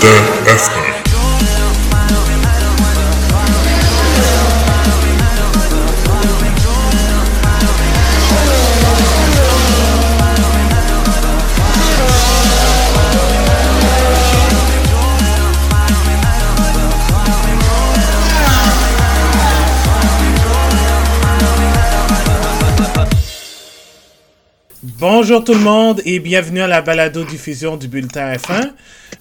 F1. Bonjour tout le monde et bienvenue à la balado diffusion du bulletin F1.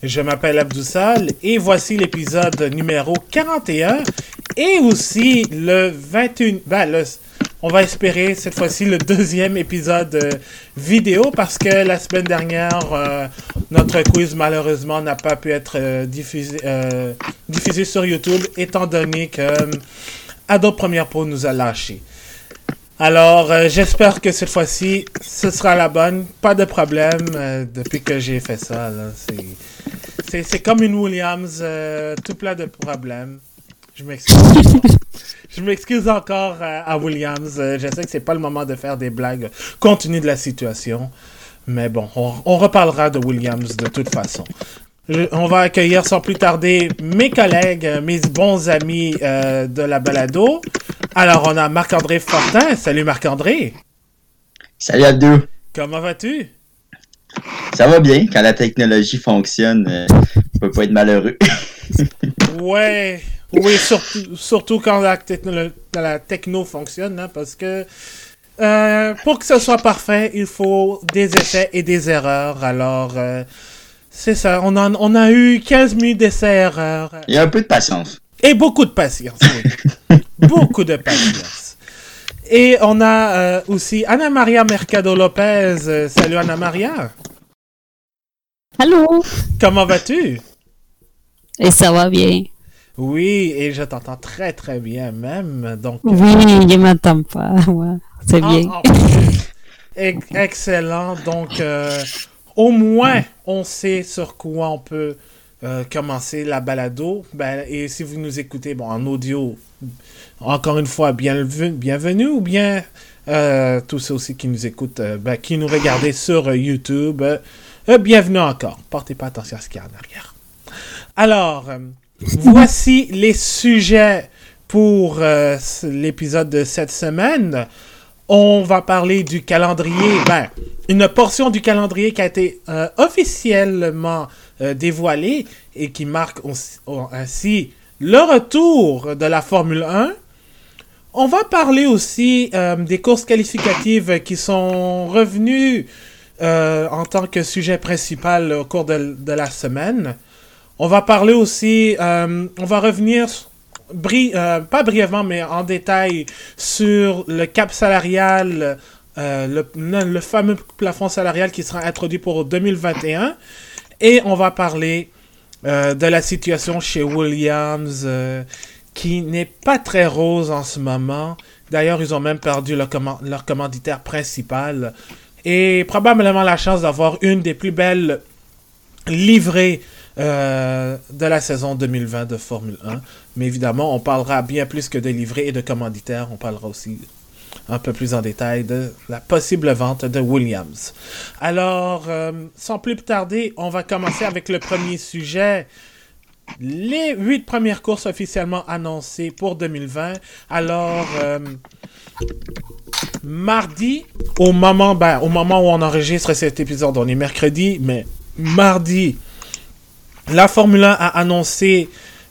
Je m'appelle Abdoussal et voici l'épisode numéro 41 et aussi le 21 ben le, on va espérer cette fois-ci le deuxième épisode euh, vidéo parce que la semaine dernière euh, notre quiz malheureusement n'a pas pu être euh, diffusé, diffusé sur YouTube étant donné que Adobe Premiere Pro nous a lâché. Alors, euh, j'espère que cette fois-ci, ce sera la bonne. Pas de problème euh, depuis que j'ai fait ça. C'est- C'est c'est comme une Williams, euh, tout plein de problèmes. Je m'excuse. Je m'excuse encore à Williams. Je sais que c'est pas le moment de faire des blagues compte tenu de la situation. Mais bon, on, on reparlera de Williams de toute façon. Je- on va accueillir sans plus tarder mes collègues, euh, mes bons amis euh, de la balado. Alors, on a Marc-André Fortin. Salut Marc-André. Salut Abdou. Comment vas-tu? Ça va bien quand la technologie fonctionne, euh, on peut pas être malheureux. Ouais, oui, surtout, surtout quand la, techno, la techno fonctionne, hein, parce que euh, pour que ce soit parfait, il faut des essais et des erreurs. Alors, c'est ça, on, en- on a eu 15 minutes d'essais-erreurs Il y a un peu de patience. et beaucoup de patience. oui. beaucoup de patience. Et on a euh, aussi Ana Maria Mercado Lopez. Euh, salut Ana Maria. Allô? Comment vas-tu? Et ça va bien? Oui, et je t'entends très très bien même. Donc, Oui, je m'entends pas. Ouais, c'est bien. Ah, ah, ex- excellent. Donc, euh, au moins, on sait sur quoi on peut euh, commencer la balado. Ben, et si vous nous écoutez bon, en audio, encore une fois, bienvenue, bienvenue ou bien euh, tous ceux aussi qui nous écoutent, euh, ben, qui nous regardez sur YouTube, bienvenue encore. Portez pas attention à ce qu'il y a en arrière. Alors, voici les sujets pour l'épisode de cette semaine. On va parler du calendrier, ben, une portion du calendrier qui a été euh, officiellement euh, dévoilée et qui marque ainsi le retour de la Formule 1. On va parler aussi euh, des courses qualificatives qui sont revenues en tant que sujet principal au cours de, de la semaine. On va parler aussi, on va revenir, euh, pas brièvement, mais en détail, sur le cap salarial, euh, le, fameux plafond salarial qui sera introduit pour 2021. Et on va parler euh, de la situation chez Williams, qui n'est pas très rose en ce moment. D'ailleurs, ils ont même perdu leur, comman- leur commanditaire principal. Et probablement la chance d'avoir une des plus belles livrées de la saison 2020 de Formule 1. Mais évidemment, on parlera bien plus que de livrées et de commanditaires. On parlera aussi un peu plus en détail de la possible vente de Williams. Alors, euh, sans plus tarder, on va commencer avec le premier sujet. Les huit premières courses officiellement annoncées pour 2020. Alors, euh, mardi, au moment, ben, au moment où on enregistre cet épisode, on est mercredi, mais mardi, la Formule 1 a annoncé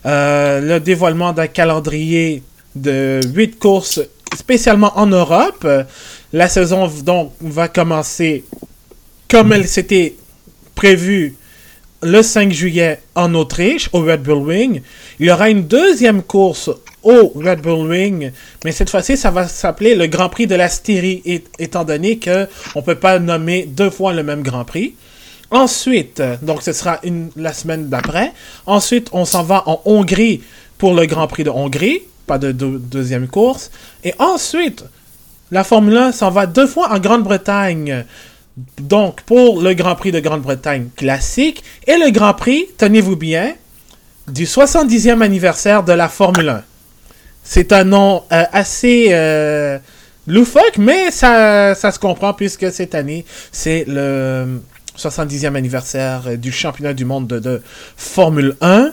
euh, le dévoilement d'un calendrier de 8 courses spécialement en Europe. La saison donc va commencer comme elle s'était prévue le 5 juillet en Autriche au Red Bull Ring. Il y aura une deuxième course au Red Bull Ring, mais cette fois-ci ça va s'appeler le Grand Prix de la Styrie étant donné que on peut pas nommer deux fois le même Grand Prix. Ensuite, donc ce sera une, la semaine d'après. Ensuite, on s'en va en Hongrie pour le Grand Prix de Hongrie. Pas de deux- deuxième course. Et ensuite, la Formule 1 s'en va deux fois en Grande-Bretagne. Donc, pour le Grand Prix de Grande-Bretagne classique et le Grand Prix, tenez-vous bien, du 70e anniversaire de la Formule 1. C'est un nom euh, assez euh, loufoque, mais ça, ça se comprend puisque cette année, c'est le 70e anniversaire du championnat du monde de, Formule 1.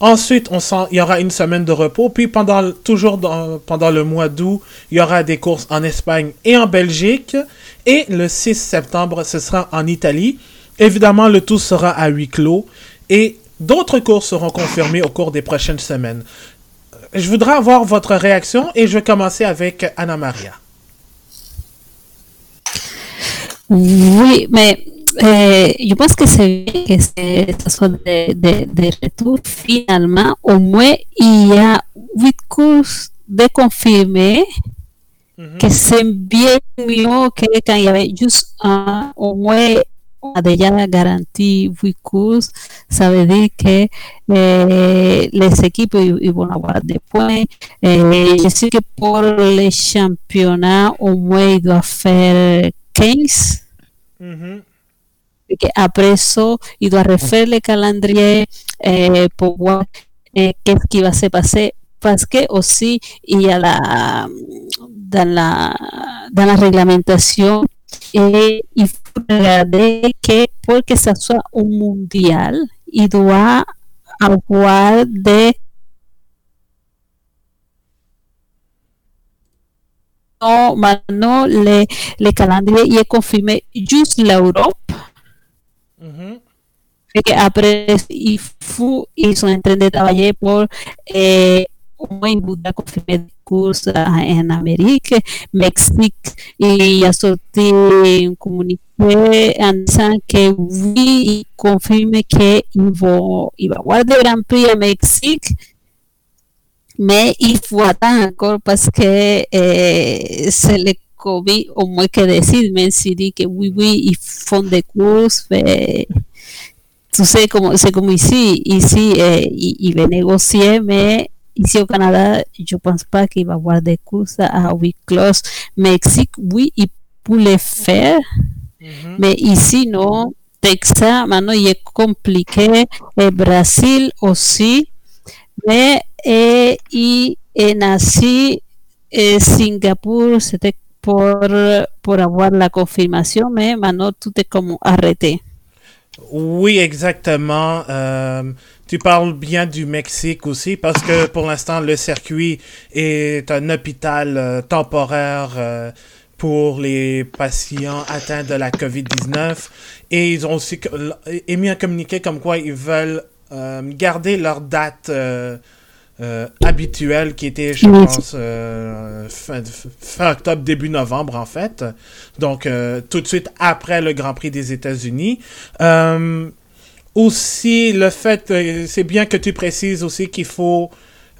Ensuite, il y aura une semaine de repos. Puis pendant toujours pendant le mois d'août, il y aura des courses en Espagne et en Belgique. Et le 6 septembre, ce sera en Italie. Évidemment, le tout sera à huis clos. Et d'autres courses seront confirmées au cours des prochaines semaines. Je voudrais avoir votre réaction et je vais commencer avec Anna Maria. Oui, mais eh, je pense que c'est bien que ce soit de, de, de, retour. Finalement, au moins, il y a huit courses de confirmés, mm -hmm. que c'est bien mieux que quand il y avait juste un, au moins, on a déjà garanti huit courses. Ça veut dire que eh, les équipes ils vont avoir des points. Eh, je sais que pour les championnats, au moins, ils doivent faire 15. Mm -hmm. Que il doit refaire le calendrier eh, pour eh, se passer. Parce que aussi, il y a la, dans la, dans la réglementation, et il faut regarder que pour que ça soit un mondial, il doit avoir des non, maintenant, le, le calendrier il est confirmé juste l'Europe. Mm -hmm. Et après, il faut, ils sont en train de travailler pour eh, au moins Bouddha confirmer des courses en Amérique, Mexique, il a sorti un communiqué en disant que oui, il confirme qu'il va, il va avoir des Grand Prix à Mexique, mais il faut attendre encore parce que eh, c'est le COVID au moins que s'il dit que oui, oui, font des courses, mais tu sais, comme, c'est comme ici, ici, eh, il, il va négocier, mais ici au Canada, je pense pas qu'il va y avoir des courses à huis clos. Mexique, oui, il peut le faire, Mm -hmm. mais ici, non. Texas, maintenant, il est compliqué. Et Brésil aussi. Mais et, y, en Asie, et Singapour, c'était pour, avoir la confirmation, mais maintenant, tout est comme arrêté. Oui, exactement. Euh, tu parles bien du Mexique aussi parce que pour l'instant, le circuit est un hôpital euh, temporaire euh, pour les patients atteints de la COVID-19 et ils ont aussi émis un communiqué comme quoi ils veulent garder leur date euh, habituelle qui était, je Oui. pense, euh, fin, fin octobre, début novembre, en fait. Donc, euh, tout de suite après le Grand Prix des États-Unis. Aussi, le fait, c'est bien que tu précises aussi qu'il faut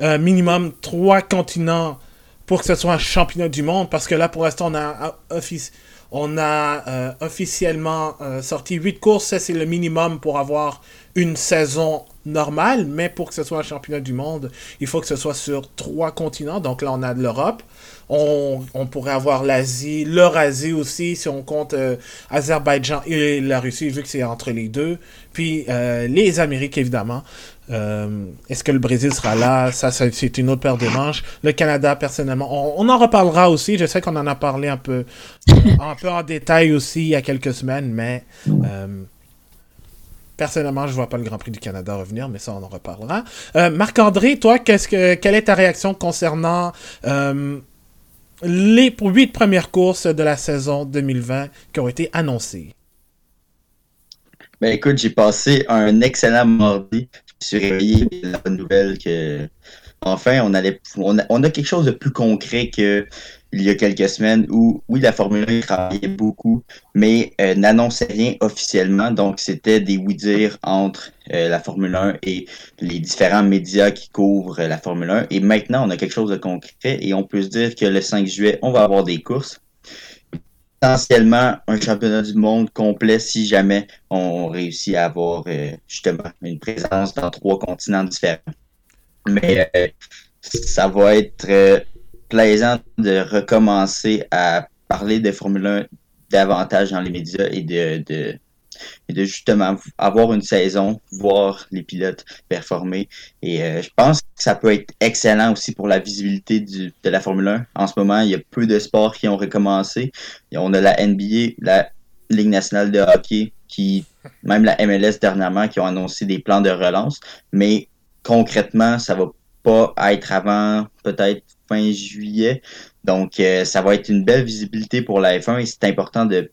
minimum trois continents pour que ce soit un championnat du monde, parce que là, pour l'instant, on a, offici- on a officiellement sorti huit courses, ça c'est le minimum pour avoir une saison normale, mais pour que ce soit un championnat du monde, il faut que ce soit sur trois continents. Donc là, on a de l'Europe, on, pourrait avoir l'Asie, l'Eurasie aussi, si on compte euh, Azerbaïdjan et la Russie, vu que c'est entre les deux, puis euh, les Amériques, évidemment. Euh, Est-ce que le Brésil sera là? Ça, c'est une autre paire de manches. Le Canada, personnellement, on, on en reparlera aussi. Je sais qu'on en a parlé un peu, un peu en détail aussi il y a quelques semaines, mais euh, personnellement, je vois pas le Grand Prix du Canada revenir, mais ça, on en reparlera. Euh, Marc-André, toi, quelle est ta réaction concernant euh, les huit premières courses de la saison 2020 qui ont été annoncées? Ben écoute, j'ai passé un excellent mardi. Je suis réveillé la bonne nouvelle que enfin on a quelque chose de plus concret que il y a quelques semaines où oui la Formule 1 travaillait beaucoup, mais euh, n'annonçait rien officiellement. Donc c'était des oui-dire entre euh, la Formule 1 et les différents médias qui couvrent la Formule 1. Et maintenant on a quelque chose de concret et on peut se dire que le 5 juillet on va avoir des courses potentiellement un championnat du monde complet si jamais on réussit à avoir euh, justement une présence dans trois continents différents. Mais euh, ça va être euh, plaisant de recommencer à parler de Formule 1 davantage dans les médias et de, de, et de justement avoir une saison, voir les pilotes performer. Et euh, je pense que ça peut être excellent aussi pour la visibilité du, de la Formule 1. En ce moment, il y a peu de sports qui ont recommencé. On a la NBA, la Ligue nationale de hockey, qui, même la MLS dernièrement, qui ont annoncé des plans de relance, mais concrètement, ça va pas être avant peut-être fin juillet. Donc, euh, ça va être une belle visibilité pour la F1 et c'est important de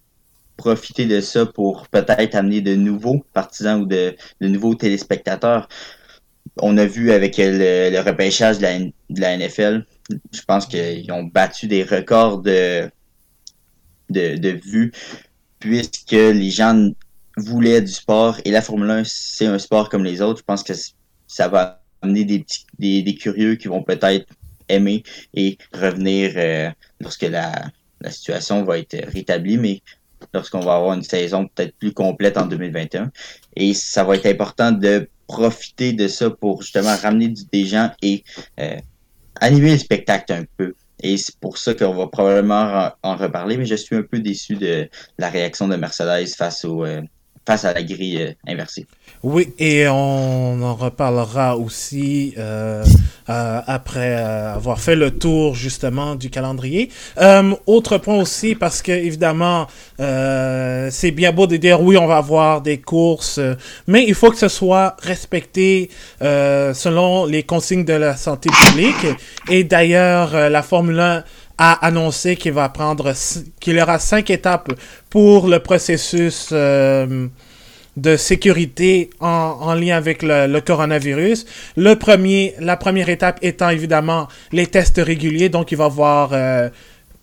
profiter de ça pour peut-être amener de nouveaux partisans ou de, nouveaux téléspectateurs. On a vu avec le, repêchage de la, NFL, je pense qu'ils ont battu des records de, de, vues puisque les gens voulaient du sport et la Formule 1, c'est un sport comme les autres. Je pense que ça va amener des, des, des curieux qui vont peut-être aimer et revenir euh, lorsque la, la situation va être rétablie, mais lorsqu'on va avoir une saison peut-être plus complète en 2021. Et ça va être important de profiter de ça pour justement ramener des gens et euh, animer le spectacle un peu. Et c'est pour ça qu'on va probablement en reparler, mais je suis un peu déçu de la réaction de Mercedes face au, euh, face à la grille euh, inversée. Oui, et on en reparlera aussi euh, euh, après avoir fait le tour justement du calendrier. autre point aussi, parce que évidemment, c'est bien beau de dire oui, on va avoir des courses, mais il faut que ce soit respecté selon les consignes de la santé publique. Et d'ailleurs, la Formule 1 a annoncé qu'il va prendre qu'il y aura cinq étapes pour le processus euh, de sécurité en, en, lien avec le, coronavirus. Le premier, la première étape étant évidemment les tests réguliers, donc il va y avoir euh,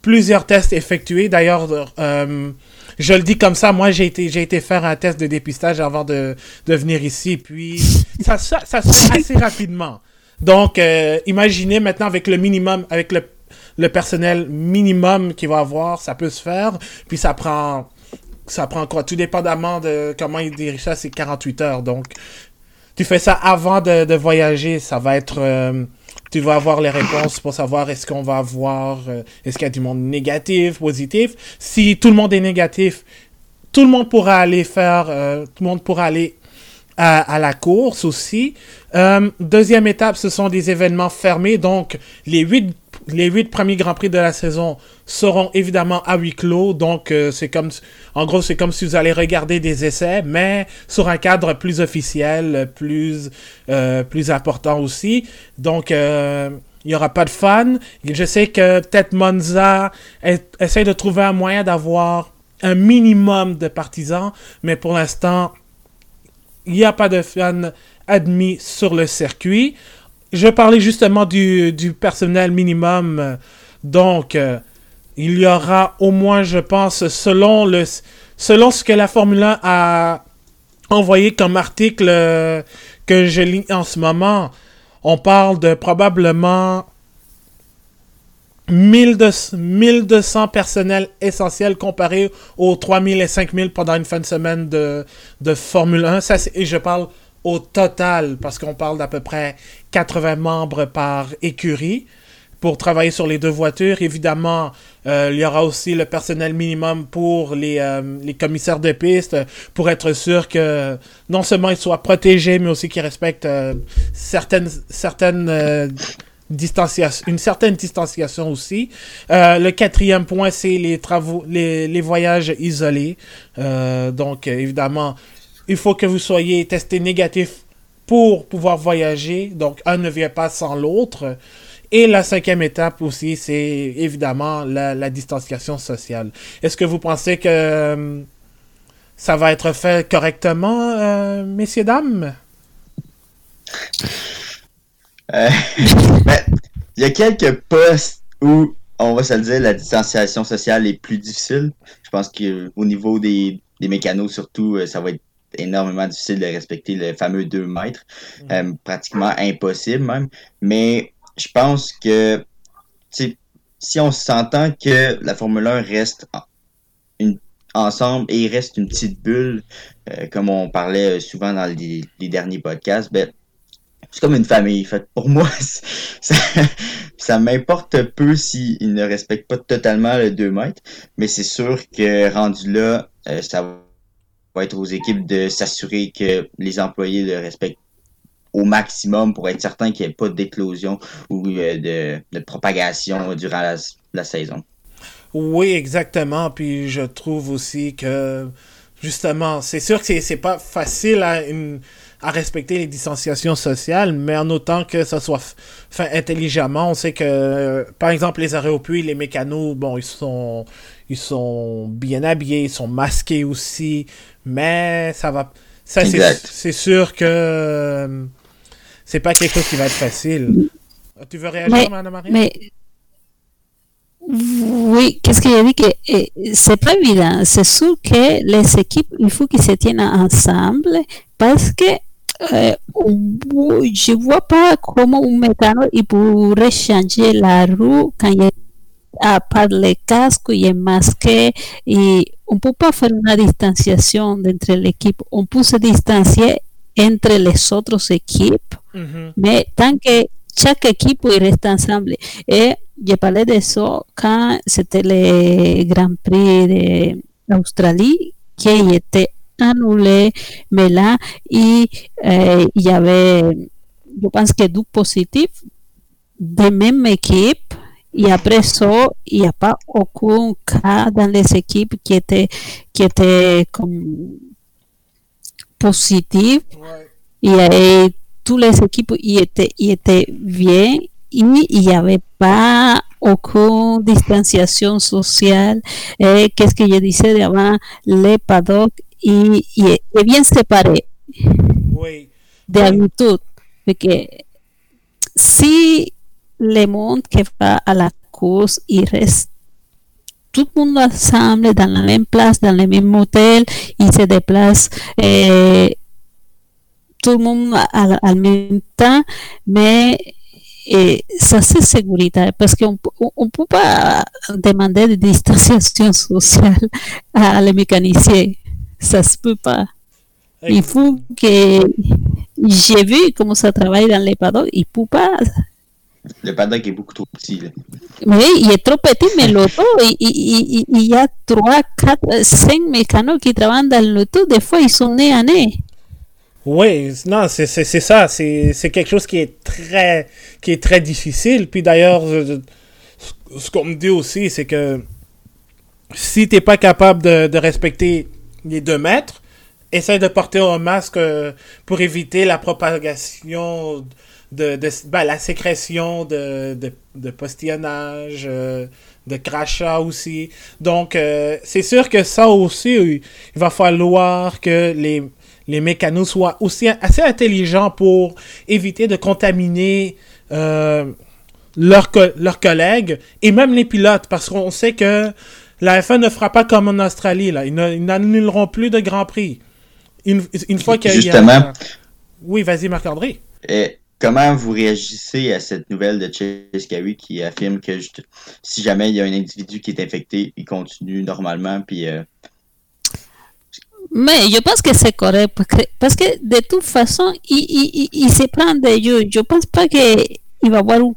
plusieurs tests effectués. D'ailleurs, euh, je le dis comme ça, moi j'ai été été faire un test de dépistage avant de, de venir ici, puis ça, ça se fait assez rapidement. Donc, imaginez maintenant avec le minimum, avec le le personnel minimum qu'il va avoir, ça peut se faire. Puis ça prend, ça prend quoi? Tout dépendamment de comment il dirige ça, c'est 48 heures. Donc, tu fais ça avant de, voyager, ça va être. Euh, tu vas avoir les réponses pour savoir est-ce qu'on va avoir. Euh, est-ce qu'il y a du monde négatif, positif. Si tout le monde est négatif, tout le monde pourra aller faire. Euh, tout le monde pourra aller à, à la course aussi. deuxième étape, ce sont des événements fermés. Donc, les huit les huit premiers Grands Prix de la saison seront évidemment à huis clos. Donc, euh, c'est comme, en gros, c'est comme si vous allez regarder des essais, mais sur un cadre plus officiel, plus, euh, important aussi. Donc, euh, il n'y aura pas de fans. Je sais que peut-être Monza essaie de trouver un moyen d'avoir un minimum de partisans, mais pour l'instant, il n'y a pas de fans admis sur le circuit je parlais justement du, personnel minimum. Donc, euh, il y aura au moins, je pense, selon, ce que la Formule 1 a envoyé comme article euh, que je lis en ce moment, on parle de probablement 1200, 1200 personnels essentiels comparés aux 3000 et 5000 pendant une fin de semaine de, Formule 1. Ça, et je parle au total, parce qu'on parle d'à peu près 80 membres par écurie pour travailler sur les deux voitures. Évidemment, euh, il y aura aussi le personnel minimum pour les, euh, les commissaires de piste pour être sûr que non seulement ils soient protégés, mais aussi qu'ils respectent euh, certaines, certaines une certaine distanciation aussi. le quatrième point, c'est les les, les voyages isolés. donc, évidemment, il faut que vous soyez testé négatif pour pouvoir voyager. Donc, un ne vient pas sans l'autre. Et la cinquième étape aussi, c'est évidemment la, distanciation sociale. Est-ce que vous pensez que euh, ça va être fait correctement, euh, messieurs, dames? Euh, ben, il y a quelques postes où, on va se le dire, la distanciation sociale est plus difficile. Je pense qu'au niveau des, des mécanos, surtout, ça va être énormément difficile de respecter le fameux 2 mètres, mm. euh, pratiquement impossible même. Mais je pense que si on s'entend que la Formule 1 reste une, ensemble et reste une petite bulle, euh, comme on parlait souvent dans les, derniers podcasts, ben, c'est comme une famille. Fait, pour moi, ça, ça m'importe peu s'ils ne respectent pas totalement le 2 mètres, mais c'est sûr que rendu là, euh, ça va va être aux équipes de s'assurer que les employés le respectent au maximum pour être certain qu'il n'y ait pas d'éclosion ou euh, de, propagation durant la, saison. Oui, exactement. Puis je trouve aussi que justement, c'est sûr que c'est pas facile à, respecter les distanciations sociales, mais en autant que ça soit fait intelligemment. On sait que, par exemple, les arrêts les mécanos, bon, ils sont, ils sont bien habillés, ils sont masqués aussi, mais ça va. Ça, c'est sûr que c'est pas quelque chose qui va être facile. Tu veux réagir, Madame Marie? Mais oui, qu'est-ce que j'ai dit que c'est pas évident. C'est sûr que les équipes, il faut qu'ils se tiennent ensemble parce que euh, je vois pas comment un mécano il pourrait changer la roue quand il a pas les casques, il est masqué et on peut pas faire une distanciation entre l'équipe. On peut se distancier entre les autres équipes, mais tant que chaque équipe reste ensemble. Et je parlais de ça quand c'était le Grand Prix d'Australie qui était annulé, mais là, il, euh, y avait, je pense que deux positifs de même équipe. Et après ça, il n'y a pas aucun cas dans les équipes qui était, qui était comme positif. Et, toutes les équipes y étaient, y étaient bien et il n'y avait pas aucune distanciation sociale. Qu'est-ce que je disais avant, les paddocks y, y, y bien séparés oui. d'habitude. Parce que si le monde qui va à la course, il reste tout le monde ensemble dans la même place, dans le même hôtel, il se déplace eh, tout le monde en même temps, mais eh, ça c'est sécurité parce qu'on ne peut pas demander de distanciation sociale à les mécaniciens ça se peut pas. Il faut que j'ai vu comment ça travaille dans les paddocks, il peut pas. Le paddock est beaucoup trop petit. Là. Oui, il est trop petit, mais l'auto, il, il, il, y a 3, 4, 5 mécanos qui travaillent dans l'auto, des fois ils sont nés à nez. Oui, non, c'est ça, c'est quelque chose qui est très qui est très difficile. Puis d'ailleurs, ce qu'on me dit aussi, c'est que si tu n'es pas capable de, de respecter les deux mètres, essaye de porter un masque euh, pour éviter la propagation de, de ben, la sécrétion de, de, de postillonnage, euh, de crachat aussi. Donc, euh, c'est sûr que ça aussi, il va falloir que les, les mécanos soient aussi assez intelligents pour éviter de contaminer leurs, leurs collègues et même les pilotes, parce qu'on sait que la F1 ne fera pas comme en Australie. Là. Ils n'annuleront plus de Grand Prix. Une, fois qu'il y a... Justement... Oui, vas-y, Marc-André. Et comment vous réagissez à cette nouvelle de Chase qui affirme que si jamais il y a un individu qui est infecté, il continue normalement, puis... Euh, Mais je pense que c'est correct parce que, de toute façon, il, il, se prend de eux. Je pense pas qu'il va y avoir un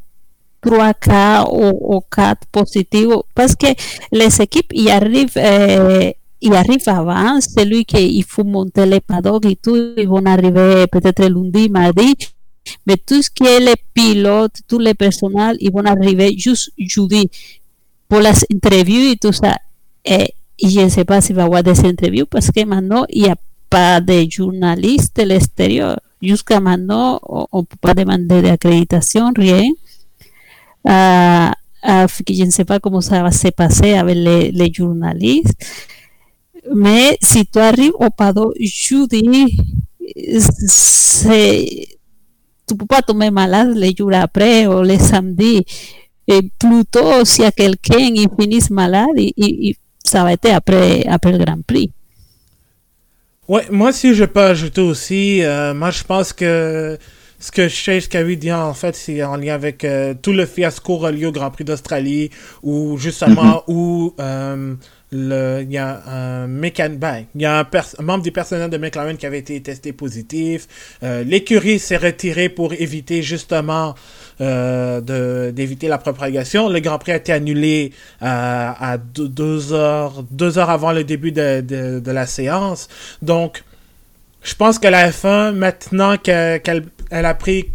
3K ou, 4 positifs parce que les équipes y arrivent, euh, avant, celui qui faut monter les paddocks et tout, ils vont arriver peut-être lundi, mardi, mais tout ce qui est les pilotes, tout le personnel, ils vont arriver juste jeudi pour las interviews et tout ça. Et, je ne sais si va y avoir des interviews parce que maintenant, il n'y a pas de journalistes de l'extérieur. Jusqu'à maintenant, on ne peut pas demander d'accréditation, rien. Uh, uh, je ne sais pas comment ça va se passer avec les, les journalistes. Mais si tu arrives au paddock jeudi, tu ne peux pas tomber malade les jours après ou les samedis. Et plutôt, si y a quelqu'un qui finit malade, et, et, ça va être après, après le Grand Prix. Ouais, moi, si je peux ajouter aussi, euh, moi, je pense que ce que Chase Carey dit en fait, c'est en lien avec euh, tout le fiasco relié au Grand Prix d'Australie, où justement, mhm. où euh, il y a un mécan... Ben, il y a un, membre du personnel de McLaren qui avait été testé positif. Euh, l'écurie s'est retirée pour éviter justement d'éviter la propagation. Le Grand Prix a été annulé à deux, heures, deux heures avant le début de, la séance. Donc, je pense que la F1, maintenant qu'elle elle a pris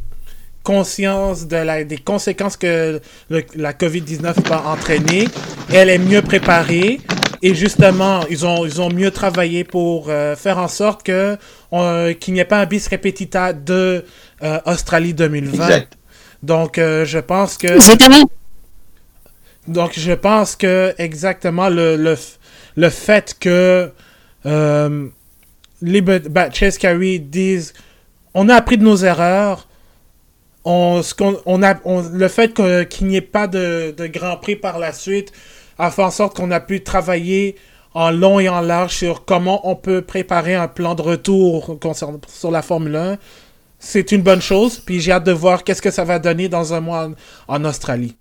conscience de la, des conséquences que la COVID-19 va entraîner, elle est mieux préparée. Et justement, ils ont, ils ont mieux travaillé pour euh, faire en sorte que qu'il n'y ait pas un bis repetita de euh, Australie 2020. Exact. Donc, euh, je pense que même. donc je pense que exactement le, le, le fait que euh, les bah, Chase Carey disent on a appris de nos erreurs. On, ce qu'on- on a, on- le fait que- qu'il n'y ait pas de, de Grand Prix par la suite a fait en sorte qu'on a pu travailler en long et en large sur comment on peut préparer un plan de retour concernant, sur la Formule 1. C'est une bonne chose, puis j'ai hâte de voir qu'est-ce que ça va donner dans un mois en, en Australie.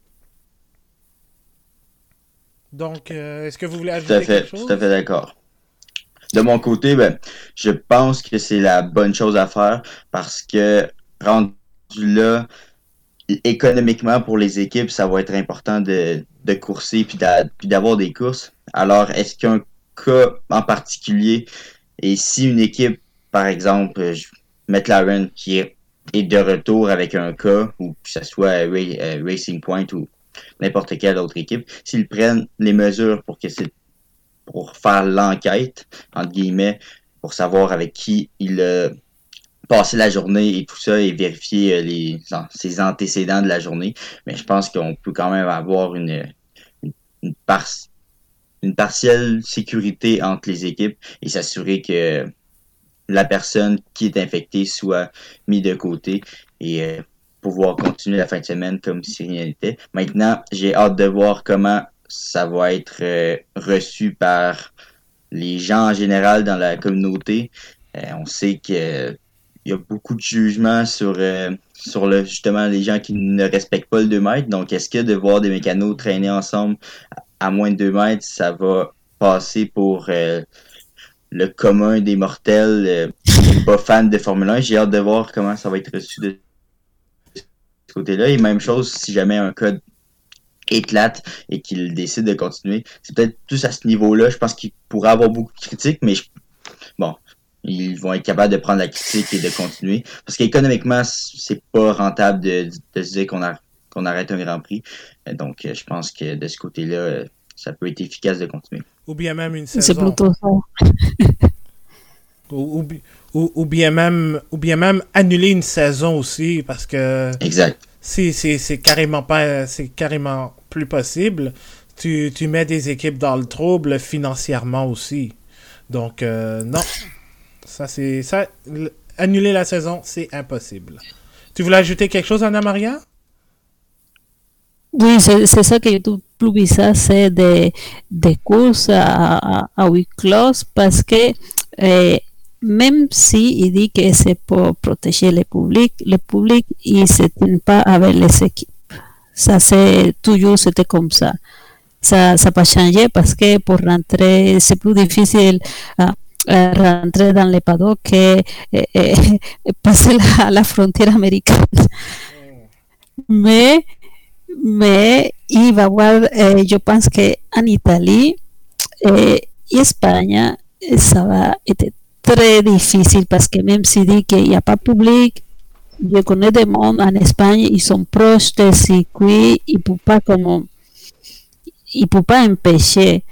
Donc, euh, est-ce que vous voulez Tout à ajouter fait, quelque chose? tout à fait d'accord. De mon côté, ben, je pense que c'est la bonne chose à faire parce que là, économiquement pour les équipes, ça va être important de, de courser puis d'a- puis d'avoir des courses. Alors, est-ce qu'un cas en particulier, et si une équipe, par exemple, euh, McLaren qui est, est de retour avec un cas, ou que ce soit euh, euh, Racing Point ou n'importe quelle autre équipe, s'ils prennent les mesures pour que pour faire l'enquête, entre guillemets, pour savoir avec qui il a passé la journée et tout ça et vérifier euh, les, ses antécédents de la journée. Mais je pense qu'on peut quand même avoir une, une, une, par- une partielle sécurité entre les équipes et s'assurer que la personne qui est infectée soit mise de côté et euh, pouvoir continuer la fin de semaine comme si rien n'était. Maintenant, j'ai hâte de voir comment ça va être euh, reçu par les gens en général dans la communauté. On sait que il y a beaucoup de jugements sur euh, sur le justement les gens qui ne respectent pas le 2 mètres. Donc, est-ce que de voir des mécanos traîner ensemble à, moins de 2 mètres, ça va passer pour euh, le commun des mortels euh, pas fans de Formule 1? J'ai hâte de voir comment ça va être reçu de ce côté-là. Et même chose, si jamais un code éclate et qu'il décide de continuer, c'est peut-être plus à ce niveau-là. Je pense qu'il pourrait avoir beaucoup de critiques, mais je- bon, ils vont être capables de prendre la critique et de continuer. Parce qu'économiquement, c'est pas rentable de, de se dire qu'on a- qu'on arrête un Grand Prix. Donc, euh, je pense que de ce côté-là, euh, ça peut être efficace de continuer. Ou bien même une C'est saison. plutôt ça. Ou, ou bi- ou- ou bien même, ou bien même annuler une saison aussi, parce que Exact. si c'est c'est carrément pas, c'est carrément plus possible. Tu, tu mets des équipes dans le trouble financièrement aussi. Donc euh, non, ça c'est ça. Annuler la saison, c'est impossible. Tu voulais ajouter quelque chose, Anna Maria? Oui, c'est ça que tu plus c'est des des courses à, à, huis clos parce que eh, même si dit que c'est pour protéger le public, le public il se tient pas avec les équipes. Ça c'est toujours c'était comme ça. Ça ça pas changé parce que pour rentrer c'est plus difficile ah, euh, rentrer dans les paddocks que eh, eh, passer la, la frontière américaine. Mais mais il va a avoir, eh, je pense qu'en Italie eh, et Espagne, eh, ça va être très difficile parce que même s'il dit qu'il n'y a pas public, je connais des mondes en Espagne, ils sont proches des circuits, ils ne peuvent pas comme, ils peuvent pas empêcher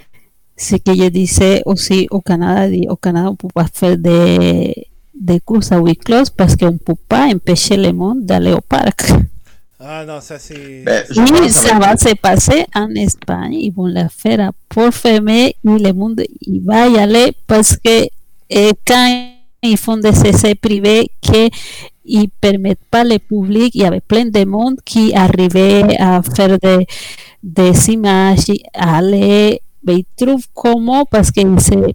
ce que je disais aussi au Canada, au Canada on peut pas faire des, des courses à huis clos parce qu'on peut pas empêcher le monde d'aller au parc. Ah non, ça c'est. Ben, Oui, ça va se passer en Espagne. Ils vont la faire à Port Fermé et le monde il va y aller parce que eh, quand ils font des essais privés que ils permettent pas le public, il y avait plein de monde qui arrivait à faire des, des images, à aller, mais ils trouvent comment parce que c'est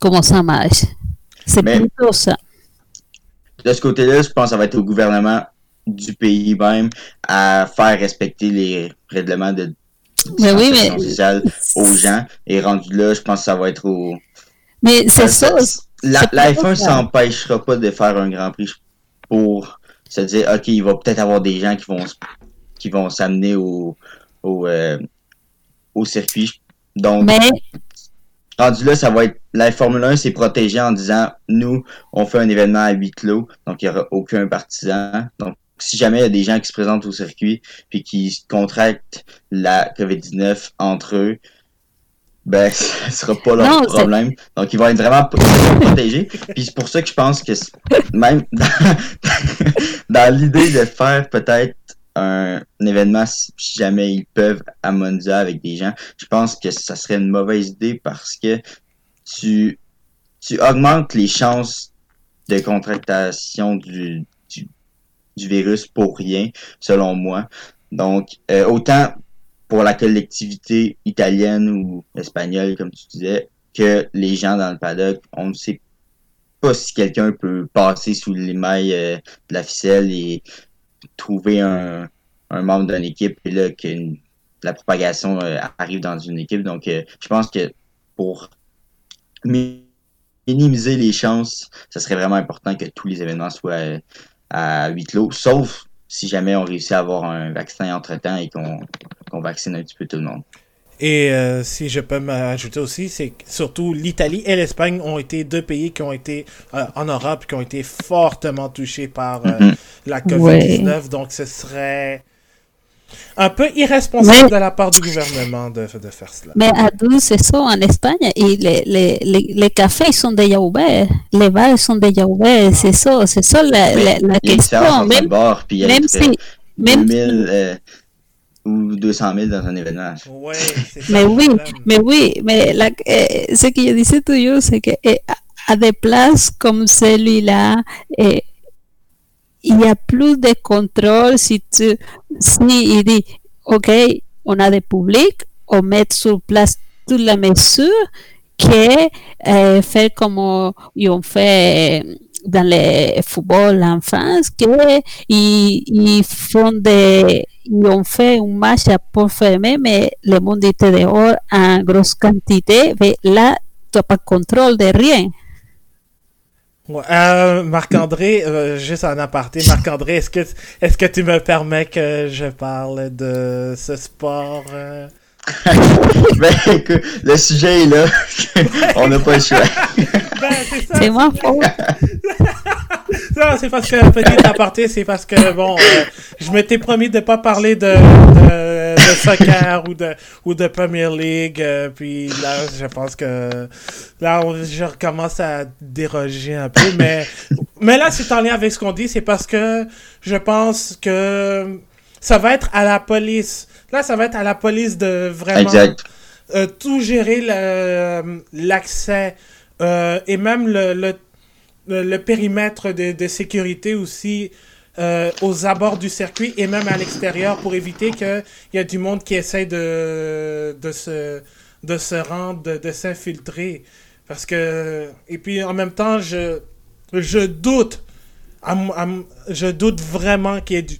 comment ça marche. C'est plutôt ça. de ce côté-là, je pense que ça va être au gouvernement du pays même à faire respecter les règlements de Mais oui, mais- sociale aux gens. Et rendu là, je pense que ça va être au. Mais c'est ça. La, la plutôt F1 ça. s'empêchera pas de faire un Grand Prix pour se dire, OK, il va peut-être avoir des gens qui vont, qui vont s'amener au, au, euh, au circuit. Donc, Mais rendu là, ça va être. La Formule 1 s'est protégée en disant nous, on fait un événement à huis clos, donc il n'y aura aucun partisan. Donc, si jamais il y a des gens qui se présentent au circuit puis qui contractent la COVID-19 entre eux, ben, ce sera pas leur Non, problème. Donc, ils vont être vraiment protégés. Puis c'est pour ça que je pense que même dans, dans l'idée de faire peut-être un, événement, si jamais ils peuvent, à avec des gens, je pense que ça serait une mauvaise idée parce que tu, tu augmentes les chances de contractation du, du, du virus pour rien, selon moi. Donc, euh, autant pour la collectivité italienne ou espagnole, comme tu disais, que les gens dans le paddock, on ne sait pas si quelqu'un peut passer sous les mailles euh, de la ficelle et trouver un, un membre d'une équipe et là que la propagation euh, arrive dans une équipe. Donc, euh, je pense que pour mi- minimiser les chances, ce serait vraiment important que tous les événements soient euh, à huis clos, sauf si jamais on réussit à avoir un vaccin entre-temps et qu'on vaccine un petit peu tout le monde. Et euh, si je peux m'ajouter aussi, c'est que surtout l'Italie et l'Espagne ont été deux pays qui ont été euh, en Europe qui ont été fortement touchés par euh, la COVID-19. Donc ce serait un peu irresponsable Mais- de la part du gouvernement de, de faire cela. Mais à 12, c'est ça, en Espagne, et les, les, les, les cafés sont déjà ouverts, les bars sont déjà ouverts, c'est ça, c'est ça la, la, la il y a une différence question. Même, bar puis il y a même si, même 2000 euh, ou 200 000 dans un événement. Ouais, c'est ça Mais oui, problème. mais oui, mais la, eh, ce que je disais toujours, c'est que eh, à, à des places comme celui-là, eh, il y a plus de contrôle si tu, si il dit, OK, on a des publics, on met sur place toutes les mesures, que eh, faire comme ils ont fait dans le football en France, que ils, ils font des, ils ont fait un match à port fermé, mais le monde était dehors en grosse quantité. Mais là, tu n'as pas de contrôle de rien. Ouais, euh, Marc-André, euh, juste en aparté, Marc-André, est-ce que, est-ce que tu me permets que je parle de ce sport euh? ben, écoute, le sujet est là. on n'a pas le choix. Ben, c'est ça. C'est moi. Non, c'est parce que, petit aparté, c'est parce que, bon, euh, je m'étais promis de pas parler de, de, de soccer ou de, ou de Premier League, euh, puis là, je pense que, là, on- je recommence à déroger un peu, mais, mais là, c'est en lien avec ce qu'on dit, c'est parce que je pense que ça va être à la police. Là, ça va être à la police de vraiment Exact. euh, tout gérer l'accès euh, et même le, le, le, périmètre de, de sécurité aussi euh, aux abords du circuit et même à l'extérieur pour éviter qu'il y a du monde qui essaie de, de, se, de se rendre, de, s'infiltrer. Parce que. Et puis en même temps, je, je doute. je doute vraiment qu'il y ait du,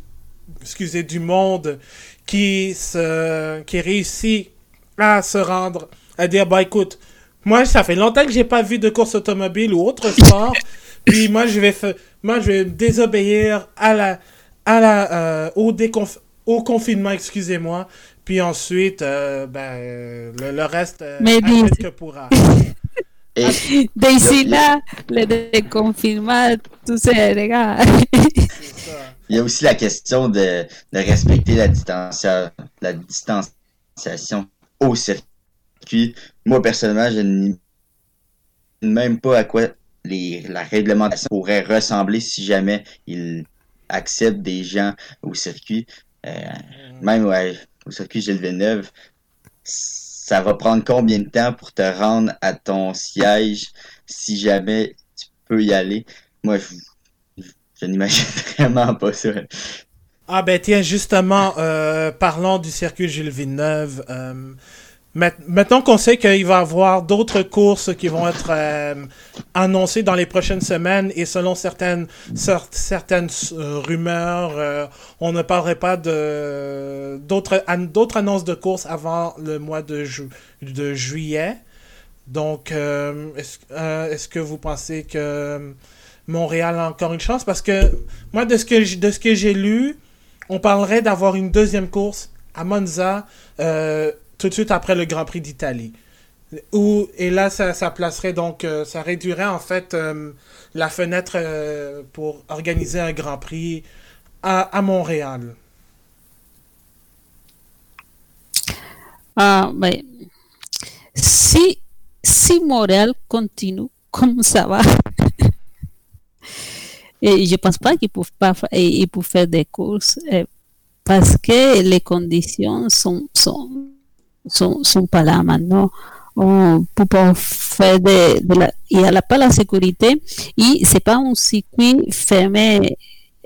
excusez, du monde qui, se, qui réussit à se rendre, à dire, bah écoute, moi, ça fait longtemps que j'ai pas vu de course automobile ou autre sport, puis moi, je vais, moi, je vais désobéir à la, à la, euh, au, déconf- au confinement, excusez-moi, puis ensuite, euh, ben, le, le reste, euh, Mais que pourra. Et D'ici là, le déconfinement, tout ça, les gars. C'est ça. il y a aussi la question de, de respecter la, distancia- la distanciation au circuit. Moi, personnellement, je ne même pas à quoi les, la réglementation pourrait ressembler si jamais il accepte des gens au circuit. Euh, même ouais, au circuit Gilles Villeneuve, ça va prendre combien de temps pour te rendre à ton siège si jamais tu peux y aller? Moi, je, je n'imagine vraiment pas ça. Ah ben tiens, justement, euh, parlons du circuit Gilles Villeneuve. Euh, Maintenant qu'on sait qu'il va y avoir d'autres courses qui vont être euh, annoncées dans les prochaines semaines et selon certaines, cer- certaines euh, rumeurs, euh, on ne parlerait pas d'autres an- d'autres annonces de courses avant le mois de, ju- de juillet. Donc, est-ce que vous pensez que Montréal a encore une chance? Parce que moi, de ce que j'ai lu, on parlerait d'avoir une deuxième course à Monza tout de suite après le Grand Prix d'Italie. Où, et là, ça, ça placerait donc, euh, ça réduirait en fait euh, la fenêtre euh, pour organiser un Grand Prix à, à Montréal. Ah, ben, si, si Montréal continue comme ça va, et je pense pas qu'ils peuvent faire des courses parce que les conditions sont sont, sont pas là maintenant. On peut pas faire de, il n'y a pas la sécurité et c'est pas un circuit fermé.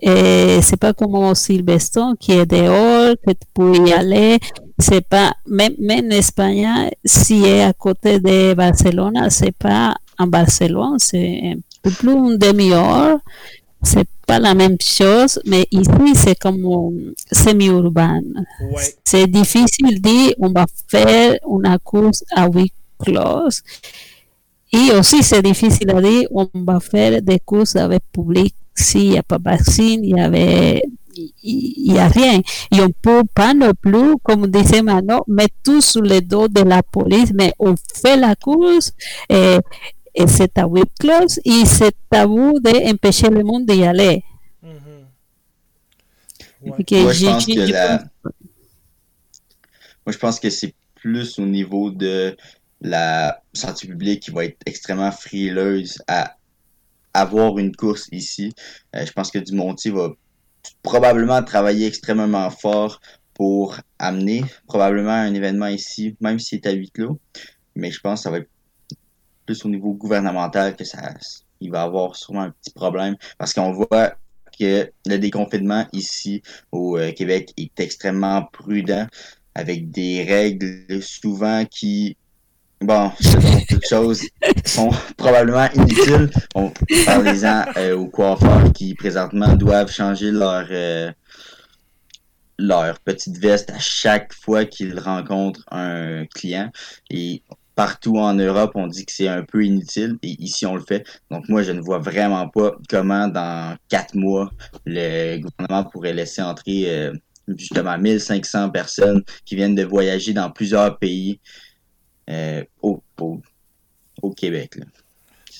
Et c'est pas comme Silveston qui est dehors que tu peux y aller. C'est pas même, même en Espagne si est à côté de Barcelone c'est pas en Barcelone c'est plus une demi-heure c'est pas la même chose, mais ici c'est comme semi-urbain. Ouais. C'est difficile de dire on va faire une course à huit clos. Et aussi c'est difficile à dire on va faire des courses avec public s'il n'y a pas de vaccin, il y avait il n'y a rien. Et on ne peut pas non plus, comme disait Mano, mettre tout sous le dos de la police, mais on fait la course et, et c'est à huit clos et c'est tabou d'empêcher le monde d'y aller. Ouais. Moi, je pense que j'ai- la- Moi, je pense que c'est plus au niveau de la santé publique qui va être extrêmement frileuse à avoir une course ici. Euh, je pense que Dumontier va probablement travailler extrêmement fort pour amener probablement un événement ici, même s'il est à huis clos. Mais je pense que ça va être au niveau gouvernemental que ça il va avoir sûrement un petit problème. Parce qu'on voit que le déconfinement ici au euh, Québec est extrêmement prudent avec des règles souvent qui bon selon toutes choses sont probablement inutiles. On parlez-en euh, aux coiffeurs qui présentement doivent changer leur euh, leur petite veste à chaque fois qu'ils rencontrent un client. Et partout en Europe on dit que c'est un peu inutile et ici on le fait donc moi je ne vois vraiment pas comment dans quatre mois le gouvernement pourrait laisser entrer euh, justement 1500 personnes qui viennent de voyager dans plusieurs pays euh, au, au, au Québec. là.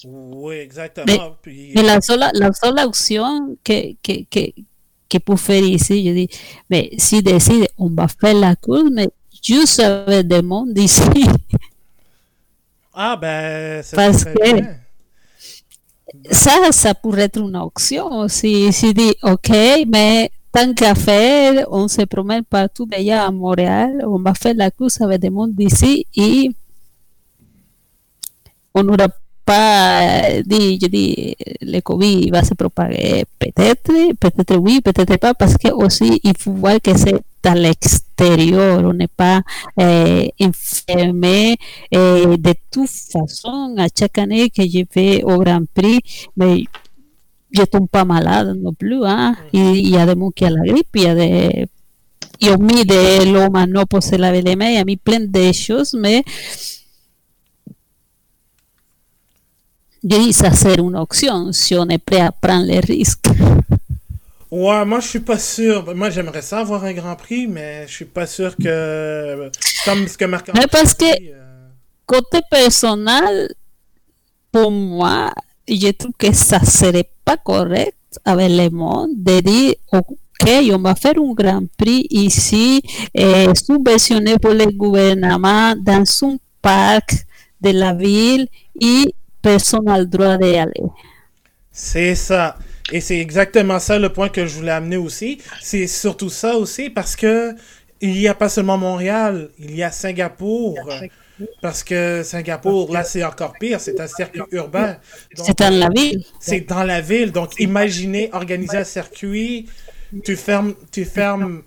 Oui, exactement. Mais- Puis, Mais la seule, la seule option que, que, que, que peut faire ici, je dis, mais si décide, on va faire la course, mais juste avec des mondes ici. Ah, ben, c'est Parce très que- bien. Ça, ça pourrait être une option. Si, si dit, OK, mais tant qu'à faire, on se promène partout déjà à Montréal, on va faire la course avec des mondes d'ici et on n'aura pas dit, je dis, le Covid va se propager peut-être, peut-être oui, peut-être pas, parce que aussi il faut voir que c'est à l'extérieur, on n'est pas euh, enfermé. Et de toute façon, à chaque année que je vais au Grand Prix, mais je tombe pas malade non plus. Hein? Il, y a des qui ont la grippe, il y a des. Ils ont mis de l'eau maintenant pour se laver les mains, il y a mis plein de choses, mais dis ça c'est une option si on est prêt à prendre les risques. Ouais, moi, je suis pas sûr. Moi, j'aimerais ça avoir un Grand Prix, mais je suis pas sûr que. Comme ce que marc Mais parce que- euh, Côté personnel, pour moi, je trouve que ça serait pas correct avec le monde de dire ok, on va faire un Grand Prix ici, eh, subventionné pour le gouvernement dans un parc de la ville et personne n'a le droit d'y aller. C'est ça. Et c'est exactement ça le point que je voulais amener aussi. C'est surtout ça aussi parce que il n'y a pas seulement Montréal, il y a Singapour. Parce que Singapour, là, c'est encore pire, c'est un circuit urbain. C'est dans la ville. C'est dans la ville. Donc, imaginez organiser un circuit, tu fermes, tu fermes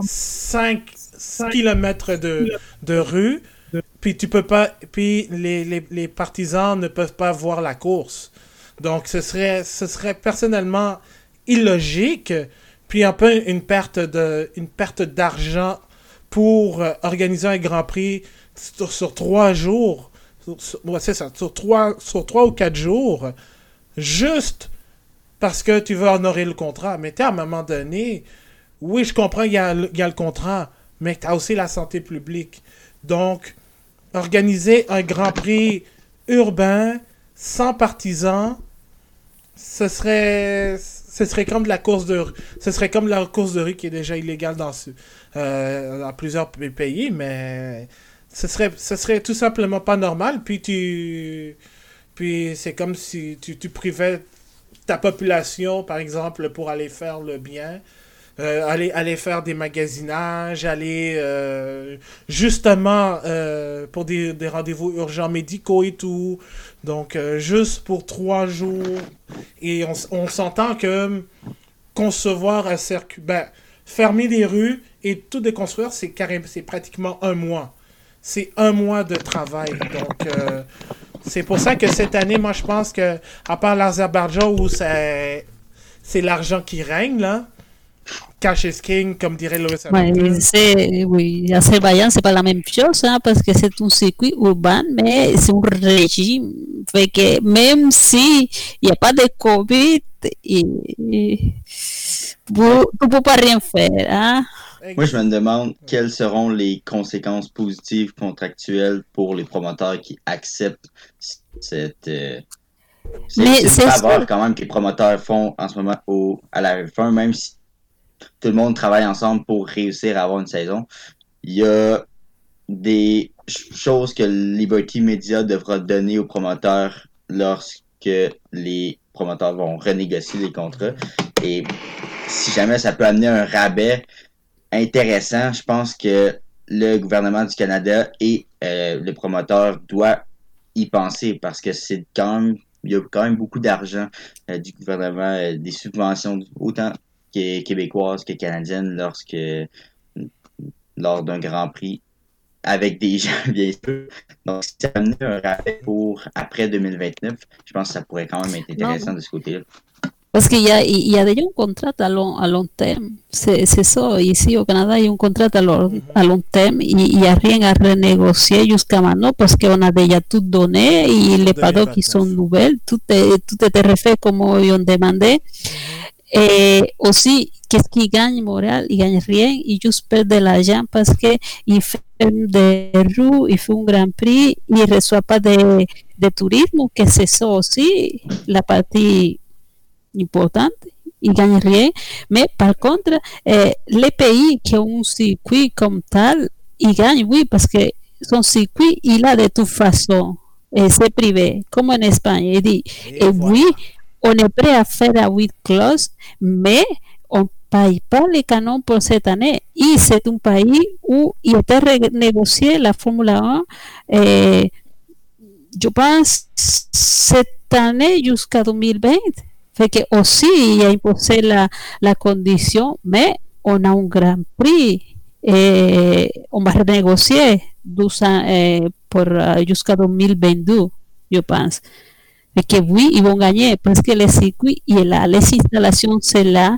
5, kilomètres de, de rue, puis tu peux pas, puis les, les, les partisans ne peuvent pas voir la course. Donc, ce serait, ce serait personnellement illogique, puis un peu une perte de, une perte d'argent pour euh, organiser un Grand Prix sur, trois jours. Sur- ça, sur trois, sur trois ou quatre jours, juste parce que tu veux honorer le contrat. Mais t'es à un moment donné, oui, je comprends, il y y a le contrat, mais tu as aussi la santé publique. Donc, organiser un Grand Prix urbain, sans partisans, ce serait, ce serait comme de la course de rue. Ce serait comme la course de rue qui est déjà illégale dans, euh, dans plusieurs pays, mais ce serait, ce serait tout simplement pas normal. Puis tu, puis c'est comme si tu, tu privais ta population, par exemple, pour aller faire le bien. Euh, aller, faire des magasinages, aller euh, justement euh, pour des, rendez-vous urgents médicaux et tout. Donc, juste pour trois jours. Et on, on s'entend que concevoir un circuit, ben, fermer les rues et tout déconstruire, c'est c'est pratiquement un mois. C'est un mois de travail. Donc, c'est pour ça que cette année, moi, je pense que, à part l'Azerbaïdjan où c'est l'argent qui règne, là, Cash is King, comme dirait Louis ouais, Oui, l'Azerbaïdjan, c'est pas la même chose, hein, parce que c'est un circuit urbain, mais c'est un régime. Fait que même si il n'y a pas de Covid, et, tu ne peux pas rien faire. Hein? Moi, je me demande quelles seront les conséquences positives contractuelles pour les promoteurs qui acceptent cette, euh, cette, faveur quand même que les promoteurs font en ce moment au, à la fin, même si tout le monde travaille ensemble pour réussir à avoir une saison. Il y a des choses que Liberty Media devra donner aux promoteurs lorsque les promoteurs vont renégocier les contrats. Et si jamais ça peut amener un rabais intéressant, je pense que le gouvernement du Canada et euh, le promoteur doivent y penser parce que c'est quand même il y a quand même beaucoup d'argent euh, du gouvernement, euh, des subventions autant québécoise que canadienne lorsque lors d'un Grand Prix avec des gens, bien sûr. Donc, si ça amenait un rappel pour après 2029, je pense que ça pourrait quand même être intéressant de ce côté-là. Parce qu'il y a, il y a déjà un contrat à long, à long terme. C'est ça. Ici au Canada, il y a un contrat à long, à long terme il n'y a rien à renégocier jusqu'à maintenant parce qu'on a déjà tout donné et les paddocks qui sont nouvelles, tout, est, tout était refait comme ils ont demandé. Et aussi, qu'est-ce qu'il gagne Montréal Il gagne rien, il juste perd de l'argent parce qu'il fait des roues, il fait un grand prix, il ne reçoit pas de, de tourisme, que c'est ça aussi la partie importante. Il gagne rien. Mais par contre, eh, les pays qui ont un circuit comme tel, ils gagnent, oui, parce que son circuit, il a de toute façon. Et c'est privé, comme en Espagne. Il dit, et, oui, on est prêt à faire la 8 clause, mais on ne paye pas les canons pour cette un pays où il la Formule 1, et je pense, cette année jusqu'à 2020. Fait que aussi, il a imposé la, la condition, mais on a un grand prix. Et on va renégocier 12 ans, eh, pour, uh, jusqu'à 2022, je pense que oui, ils vont gagner parce que les circuits et la, les installations sont là,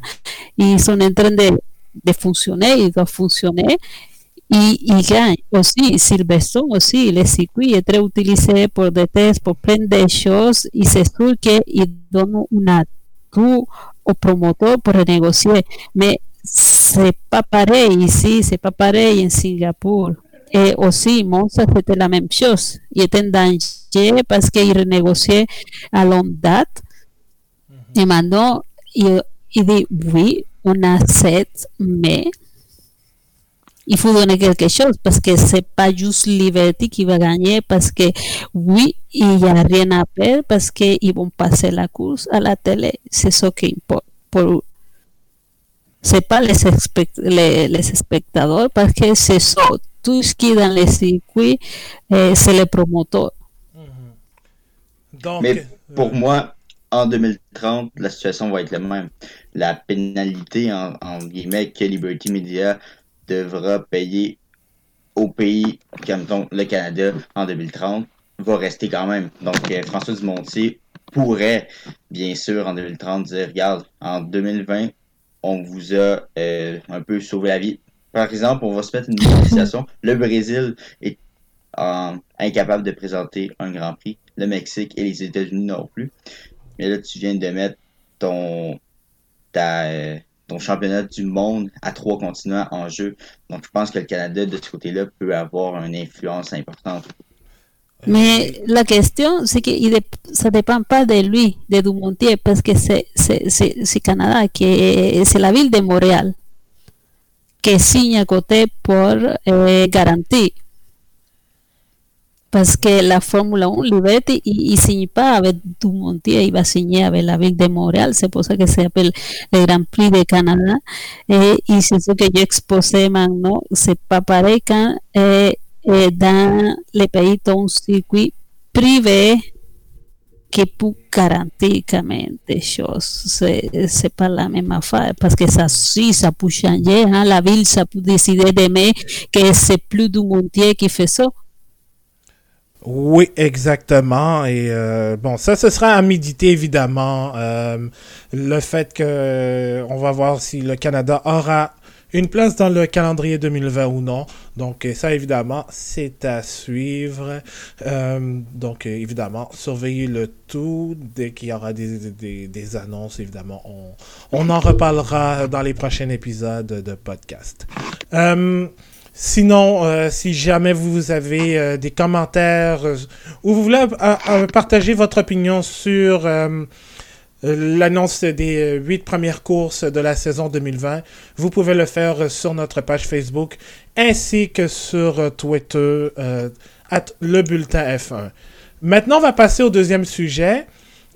ils sont en train de, de fonctionner, ils doivent fonctionner. Et ils gagnent aussi, Silverstone aussi, les circuits est très utilisé pour des tests, pour plein de choses, et c'est sûr qu'ils donnent un atout au promoteur pour renégocier. Mais c'est pas pareil ici, c'est pas pareil en Singapour. Et aussi, Monza, c'était la même chose. Il était en danger parce qu'il renégociait à longue date. Et maintenant, il, il dit oui, on accepte, mais il faut donner quelque chose parce que c'est pas juste Liberty qui va gagner parce que oui, il n'y a rien à perdre parce qu'ils vont passer la course à la télé. C'est ce qui importe pour c'est pas les, les, les spectateurs parce que c'est ça tout ce qui est dans les circuits, euh, c'est les promoteurs. Donc, Mais pour euh, moi, en 2030, la situation va être la même. La pénalité, en, guillemets, que Liberty Media devra payer au pays comme le Canada en 2030 va rester quand même. Donc, euh, François Dumontier pourrait, bien sûr, en 2030, dire, regarde, en 2020, on vous a un peu sauvé la vie par exemple, on va se mettre une négociation. Le Brésil est euh, incapable de présenter un Grand Prix. Le Mexique et les États-Unis non plus. Mais là, tu viens de mettre ton, ton championnat du monde à trois continents en jeu. Donc, je pense que le Canada, de ce côté-là, peut avoir une influence importante. Mais la question, c'est que ça ne dépend pas de lui, de Dumontier, parce que c'est Canada, c'est la ville de Montréal que signe à côté pour eh, garantir. Parce que la Formule 1, Liberty, il ne signe pas avec Dumontier, il va signer avec la ville de Montréal, c'est pour ça que s'appelle le Grand Prix de Canada. Et, c'est ce que j'exposais maintenant, c'est pas pareil quand eh, eh, dans les pays, un circuit privé qui peut garantir des choses. C'est, la même affaire parce que ça, si, ça peut? La ville, ça peut décider demain que c'est plus Dumontier qui fait ça. Oui, exactement. Et euh, bon, ça, ce sera à méditer, évidemment. Euh, le fait que on va voir si le Canada aura une place dans le calendrier 2020 ou non. Donc ça, évidemment, c'est à suivre. Euh, donc évidemment, surveillez le tout. Dès qu'il y aura des, des, des annonces, évidemment, on, on, en reparlera dans les prochains épisodes de podcast. Euh, Sinon, euh, si jamais vous avez euh, des commentaires euh, ou vous voulez partager votre opinion sur l'annonce des huit premières courses de la saison 2020, vous pouvez le faire sur notre page Facebook ainsi que sur Twitter, at le bulletin F1. Maintenant, on va passer au deuxième sujet.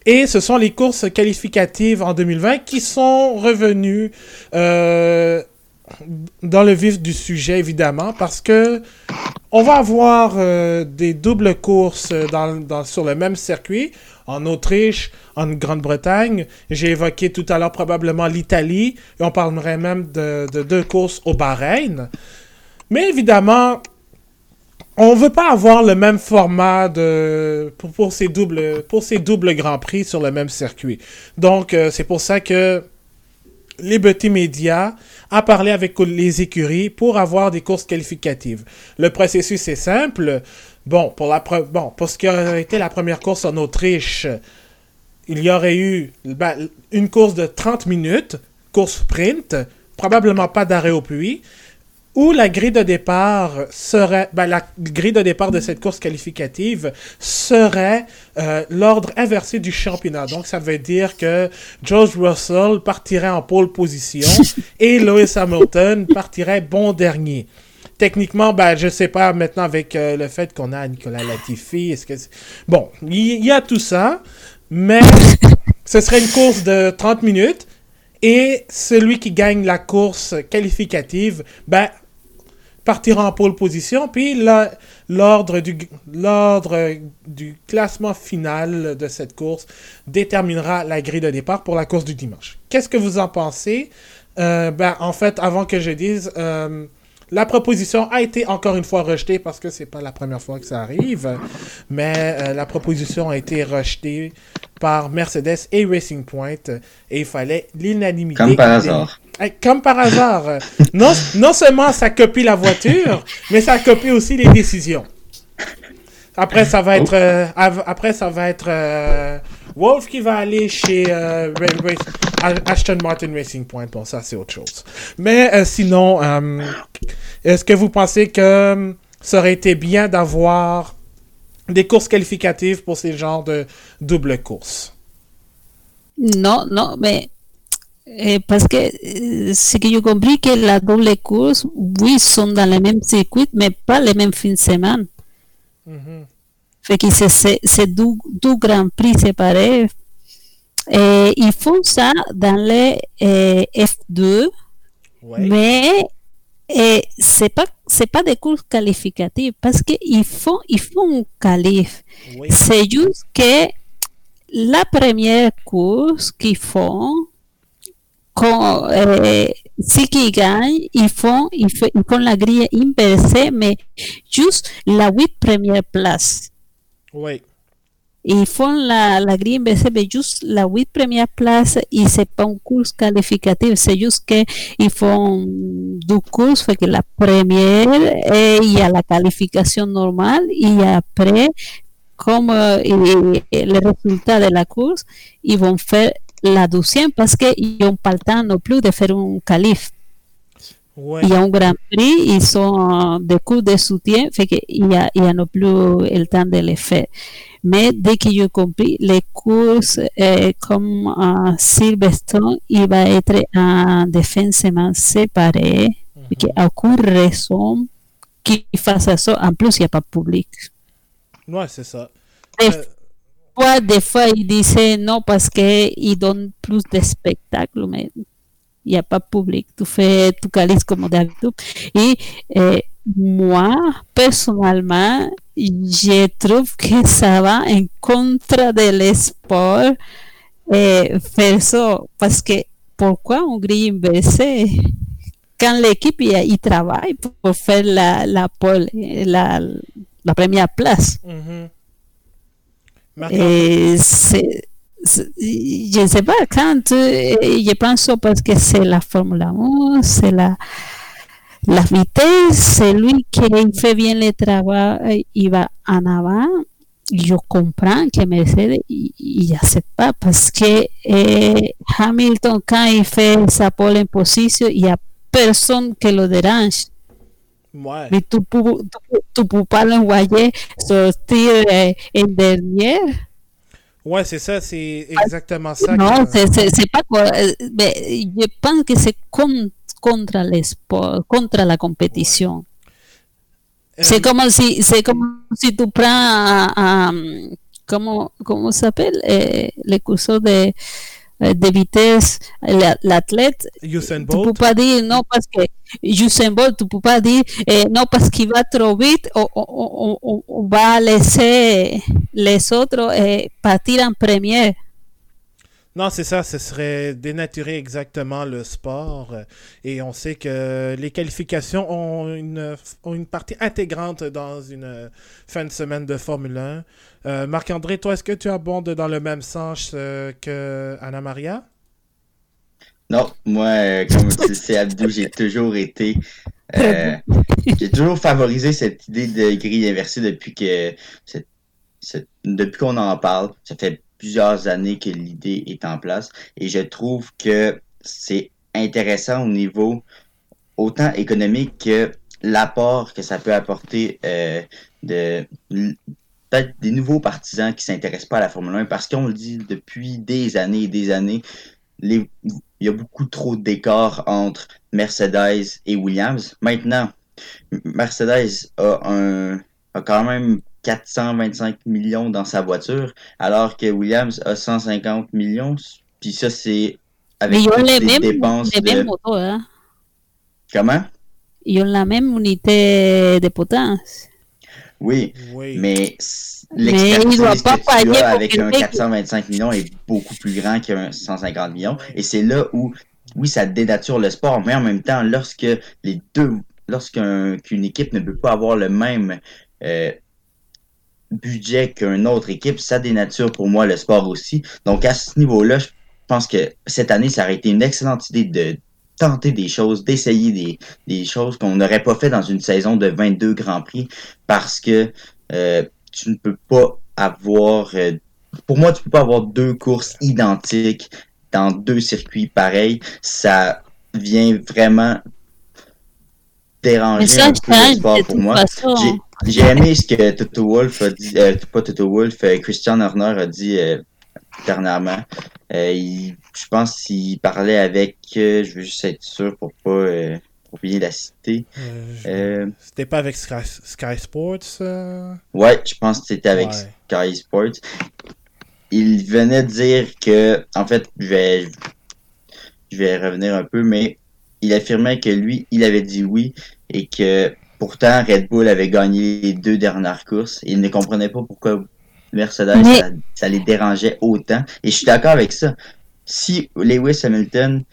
Et ce sont les courses qualificatives en 2020 qui sont revenues dans le vif du sujet, évidemment, parce que on va avoir euh, des doubles courses dans, sur le même circuit, en Autriche, en Grande-Bretagne. J'ai évoqué tout à l'heure probablement l'Italie, et on parlerait même de, deux courses au Bahreïn. Mais évidemment, on ne veut pas avoir le même format pour, ces doubles, pour ces doubles Grands Prix sur le même circuit. Donc, euh, c'est pour ça que Liberty Media a parlé avec les écuries pour avoir des courses qualificatives. Le processus est simple. Bon, pour, la bon, pour ce qui aurait été la première course en Autriche, il y aurait eu ben, une course de 30 minutes, course sprint, probablement pas d'arrêt au puits où la grille de départ serait, ben, la grille de départ de cette course qualificative serait euh, l'ordre inversé du championnat. Donc, ça veut dire que George Russell partirait en pole position et Lewis Hamilton partirait bon dernier. Techniquement, ben, je sais pas maintenant avec euh, le fait qu'on a Nicolas Latifi, est-ce que bon, il y, a tout ça, mais ce serait une course de 30 minutes et celui qui gagne la course qualificative, ben, partira en pole position, puis l'ordre du, du classement final de cette course déterminera la grille de départ pour la course du dimanche. Qu'est-ce que vous en pensez? Euh, ben, en fait, avant que je dise, euh, la proposition a été encore une fois rejetée parce que c'est pas la première fois que ça arrive, mais euh, la proposition a été rejetée par Mercedes et Racing Point et il fallait l'unanimité. Comme par hasard. Comme par hasard. non, non seulement ça copie la voiture, mais ça copie aussi les décisions. Après, ça va être, euh, après, ça va être euh, Wolf qui va aller chez euh, Ashton Martin Racing Point. Bon, ça, c'est autre chose. Mais sinon, est-ce que vous pensez que ça aurait été bien d'avoir des courses qualificatives pour ces genres de double courses? Non, non, mais parce que ce que j'ai compris que la double course, oui, sont dans le même circuit, mais pas les mêmes fins de semaine. Mm Fait que c'est deux, deux grands prix séparés. Et ils font ça dans les F2, mais c'est pas c'est pas des courses qualificatives parce qu'ils font ils font un qualif. C'est juste que la première course qu'ils font quand, euh, si qui gagnent, ils font, ils, font, la grille inversée, mais juste la huit première place. Oui. Ils font la, la grille inversée, mais juste la huit première place, et c'est pas un cours qualificatif, c'est juste qu'ils font deux courses, fait que la première, et il y a la qualification normale, et après, comme euh, le résultat de la course, ils vont faire la deuxième parce qu'ils n'ont pas le temps non plus de faire un calife. Il y a un Grand Prix, ils sont des cours de soutien, fait qu'il n'y a, il y a non plus le temps de les faire. Mais dès que j'ai compris, les courses euh, comme en Silverstone, il va être en défensement séparé, mm -hmm. a aucune raison qu'il fasse ça. En plus, il n'y a pas de public. Ouais, c'est ça. Euh, des fois, ils disaient non parce qu'ils donnent plus de spectacles, mais il n'y a pas de public. Tu fais tu calices comme d'habitude. Et euh, moi, personnellement, je trouve que ça va en contre de sport faire ça. Parce que pourquoi on grille inversé quand l'équipe il, il travaille pour, faire la, la, pole, la, la première place? mhm. Marc- Et c'est, c'est- je ne sais pas, quand je pense parce que c'est la Formule 1, c'est la, la vitesse, c'est lui qui fait bien le travail, il va en avant. Je comprends que Mercedes, il n'accepte pas parce que eh, Hamilton, quand il fait sa pole en position, il n'y a personne qui le dérange. Ouais. Mais tu peux, tu, peux- tu peux pas l'envoyer sortir en dernier. Ouais, c'est ça, c'est exactement ça. Non, que- c'est, c'est, c'est pas quoi. mais je pense que c'est con- contre le sport, contre la compétition. Euh, C'est comme si, c'est comme si tu prends, comment, comment ça s'appelle, eh, le curseur de, eh, de vitesse, la- l'athlète, Usain tu peux pas dire non parce que Usain Bolt, tu peux pas dire eh, non parce qu'il va trop vite, on, on- on- on- on va laisser les autres eh, partir en première. Non, c'est ça, ce serait dénaturer exactement le sport. euh, Et on sait que les qualifications ont une, ont une partie intégrante dans une euh, fin de semaine de Formule 1. Euh, Marc-André, toi, est-ce que tu abondes dans le même sens euh, que Anna Maria? Non, moi, euh, comme tu le sais, Abdou, j'ai toujours été. j'ai toujours favorisé cette idée de grille inversée depuis que depuis qu'on en parle. Ça fait plusieurs années que l'idée est en place. Et je trouve que c'est intéressant au niveau autant économique que l'apport que ça peut apporter de peut-être des nouveaux partisans qui s'intéressent pas à la Formule 1 parce qu'on le dit depuis des années et des années, les, il y a beaucoup trop d'écart entre Mercedes et Williams. Maintenant, Mercedes a un a quand même 425 millions dans sa voiture, alors que Williams a 150 millions. Puis ça, c'est avec Mais toutes les mêmes, dépenses les de... mêmes motos, hein. Comment? Ils ont la même unité de potence. Oui, Oui. mais l'expertise que pas tu as avec un quelqu'un qui- 425 millions est beaucoup plus grand qu'un 150 millions. Et c'est là où, oui, ça dénature le sport, mais en même temps, lorsque les deux, lorsqu'un qu'une équipe ne peut pas avoir le même euh, budget qu'une autre équipe, ça dénature pour moi le sport aussi. Donc à ce niveau-là, je pense que cette année, ça aurait été une excellente idée de tenter des choses, d'essayer des, des choses qu'on n'aurait pas fait dans une saison de 22 Grands Prix parce que euh, tu ne peux pas avoir euh, pour moi tu peux pas avoir deux courses identiques dans deux circuits pareils. Ça vient vraiment déranger ça un peu le sport pour moi. j'ai aimé ce que Toto Wolff a dit, euh, pas Toto Wolff, euh, Christian Horner a dit euh, dernièrement. Euh, il- je pense qu'il parlait avec, euh, je veux juste être sûr pour pas euh, oublier la cité. Euh, je- Euh, C'était pas avec Sky, Sky Sports? euh? ouais, je pense que c'était avec Ouais. Sky Sports. Il venait dire que, en fait, je vais, je vais revenir un peu, mais il affirmait que lui, il avait dit oui et que pourtant Red Bull avait gagné les deux dernières courses. Il ne comprenait pas pourquoi Mercedes, Mais- ça, ça les dérangeait autant. Et je suis d'accord avec ça. Si Lewis Hamilton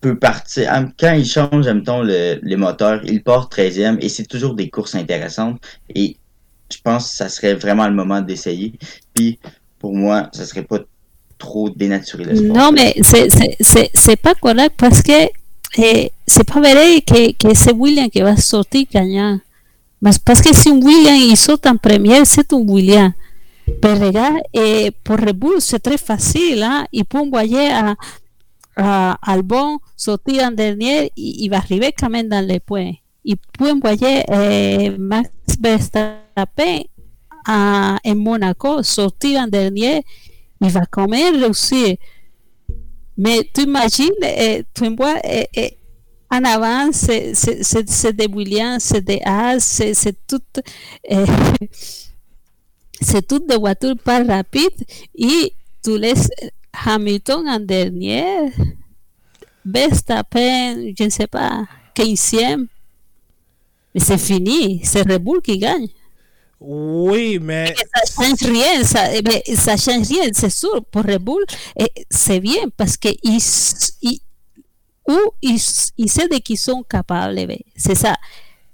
peut partir, quand il change, mettons, le, les moteurs, il part 13e et c'est toujours des courses intéressantes. Et je pense que ça serait vraiment le moment d'essayer. Puis, pour moi, ça serait pas trop dénaturé le sport. Non, mais c'est- pas correct parce que eh, c'est pas vrai que, que c'est William qui va sortir gagnant. Parce que si William il saute en première, c'est un William. Pero regarde, eh, pour Red Bull, c'est très facile. Hein? Il peut envoyer à, à Albon sortir en dernier y, y va arriver quand même dans les points. Il peut envoyer eh, Max Verstappen à, en Monaco, sortir en dernier, il va quand même réussir. Mais tu imagines, eh, tu envoies eh, eh, en avant, c'est c'est- c'est- c'est de Williams, c'est de Haas, c'est c'est tout. eh, c'est toutes des voitures pas rapides et tu laisses Hamilton en dernier, Verstappen, je ne sais pas, 15e. Mais c'est fini, c'est Red Bull qui gagne. Oui, mais. Ça change rien, ça, mais ça change rien, c'est sûr. Pour Red Bull, c'est bien parce qu'ils ils, ils, ils savent de qu'ils sont capables. C'est ça.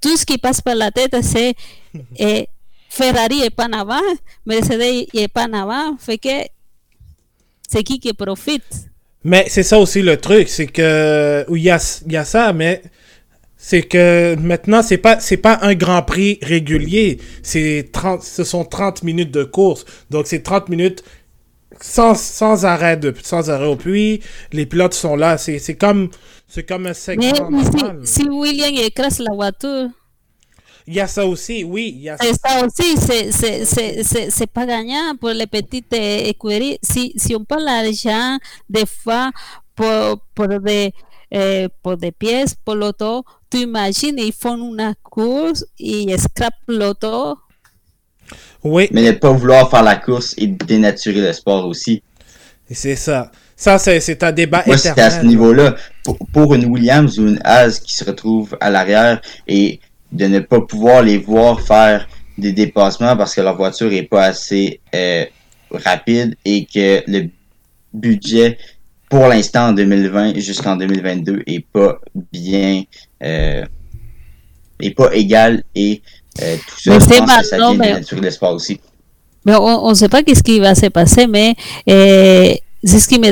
Tout ce qui passe par la tête, c'est eh, Ferrari est pas en avant, Mercedes est pas en avant, fait que c'est qui qui profite. Mais c'est ça aussi le truc, c'est que il y a, y a ça, mais c'est que maintenant c'est pas c'est pas un Grand Prix régulier, c'est 30 ce sont 30 minutes de course. Donc c'est 30 minutes sans, sans arrêt de sans arrêt au puits, les pilotes sont là, c'est c'est comme c'est comme un segment Mais normal. si, si William écrase la voiture, Il y a ça aussi, oui, il y a c'est ça aussi, c'est- c'est- c'est c'est- c'est pas gagnant pour les petites écuries. Si, si on parle l'argent, des fois, pour, pour, des, euh, pour des pièces, pour l'auto, tu imagines, ils font une course, ils scrapent l'auto. Oui, Mais ne pas vouloir faire la course et dénaturer le sport aussi. c'est ça. Ça c'est c'est un débat Moi, c'était à ce éternel. niveau-là. Pour, pour une Williams ou une Haas qui se retrouve à l'arrière et de ne pas pouvoir les voir faire des dépassements parce que leur voiture est pas assez euh, rapide et que le budget pour l'instant en 2020 jusqu'en 2022 est pas bien euh, est pas égal et euh, tout ça je pense que ça maintenant, vient mais- sport aussi. Mais on ne sait pas qu'est-ce qui va se passer, mais euh, ce qui me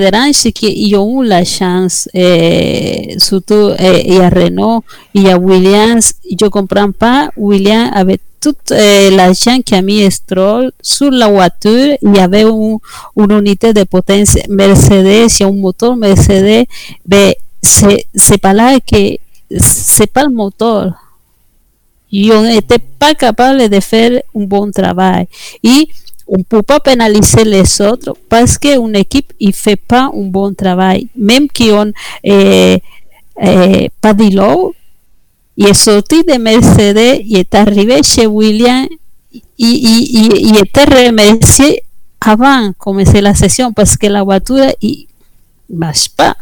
qu'ils ont eu la chance, euh, surtout il y a Renault, y a Williams, je comprends pas, Williams avait tout euh, l'argent qu'a mis Stroll sur la voiture, y avait un- une unité de potence Mercedes, y a un moteur Mercedes, mais c'est pas là que c'est pas le moteur. Ils n'étaient pas capables de faire un bon travail. Et on ne peut pas pénaliser les autres parce équipe fait pas un bon travail. Même qui ont eh, eh, Padillo, il est sorti de Mercedes, il est arrivé William et il était remercié avant de la session parce que la voiture marche pas.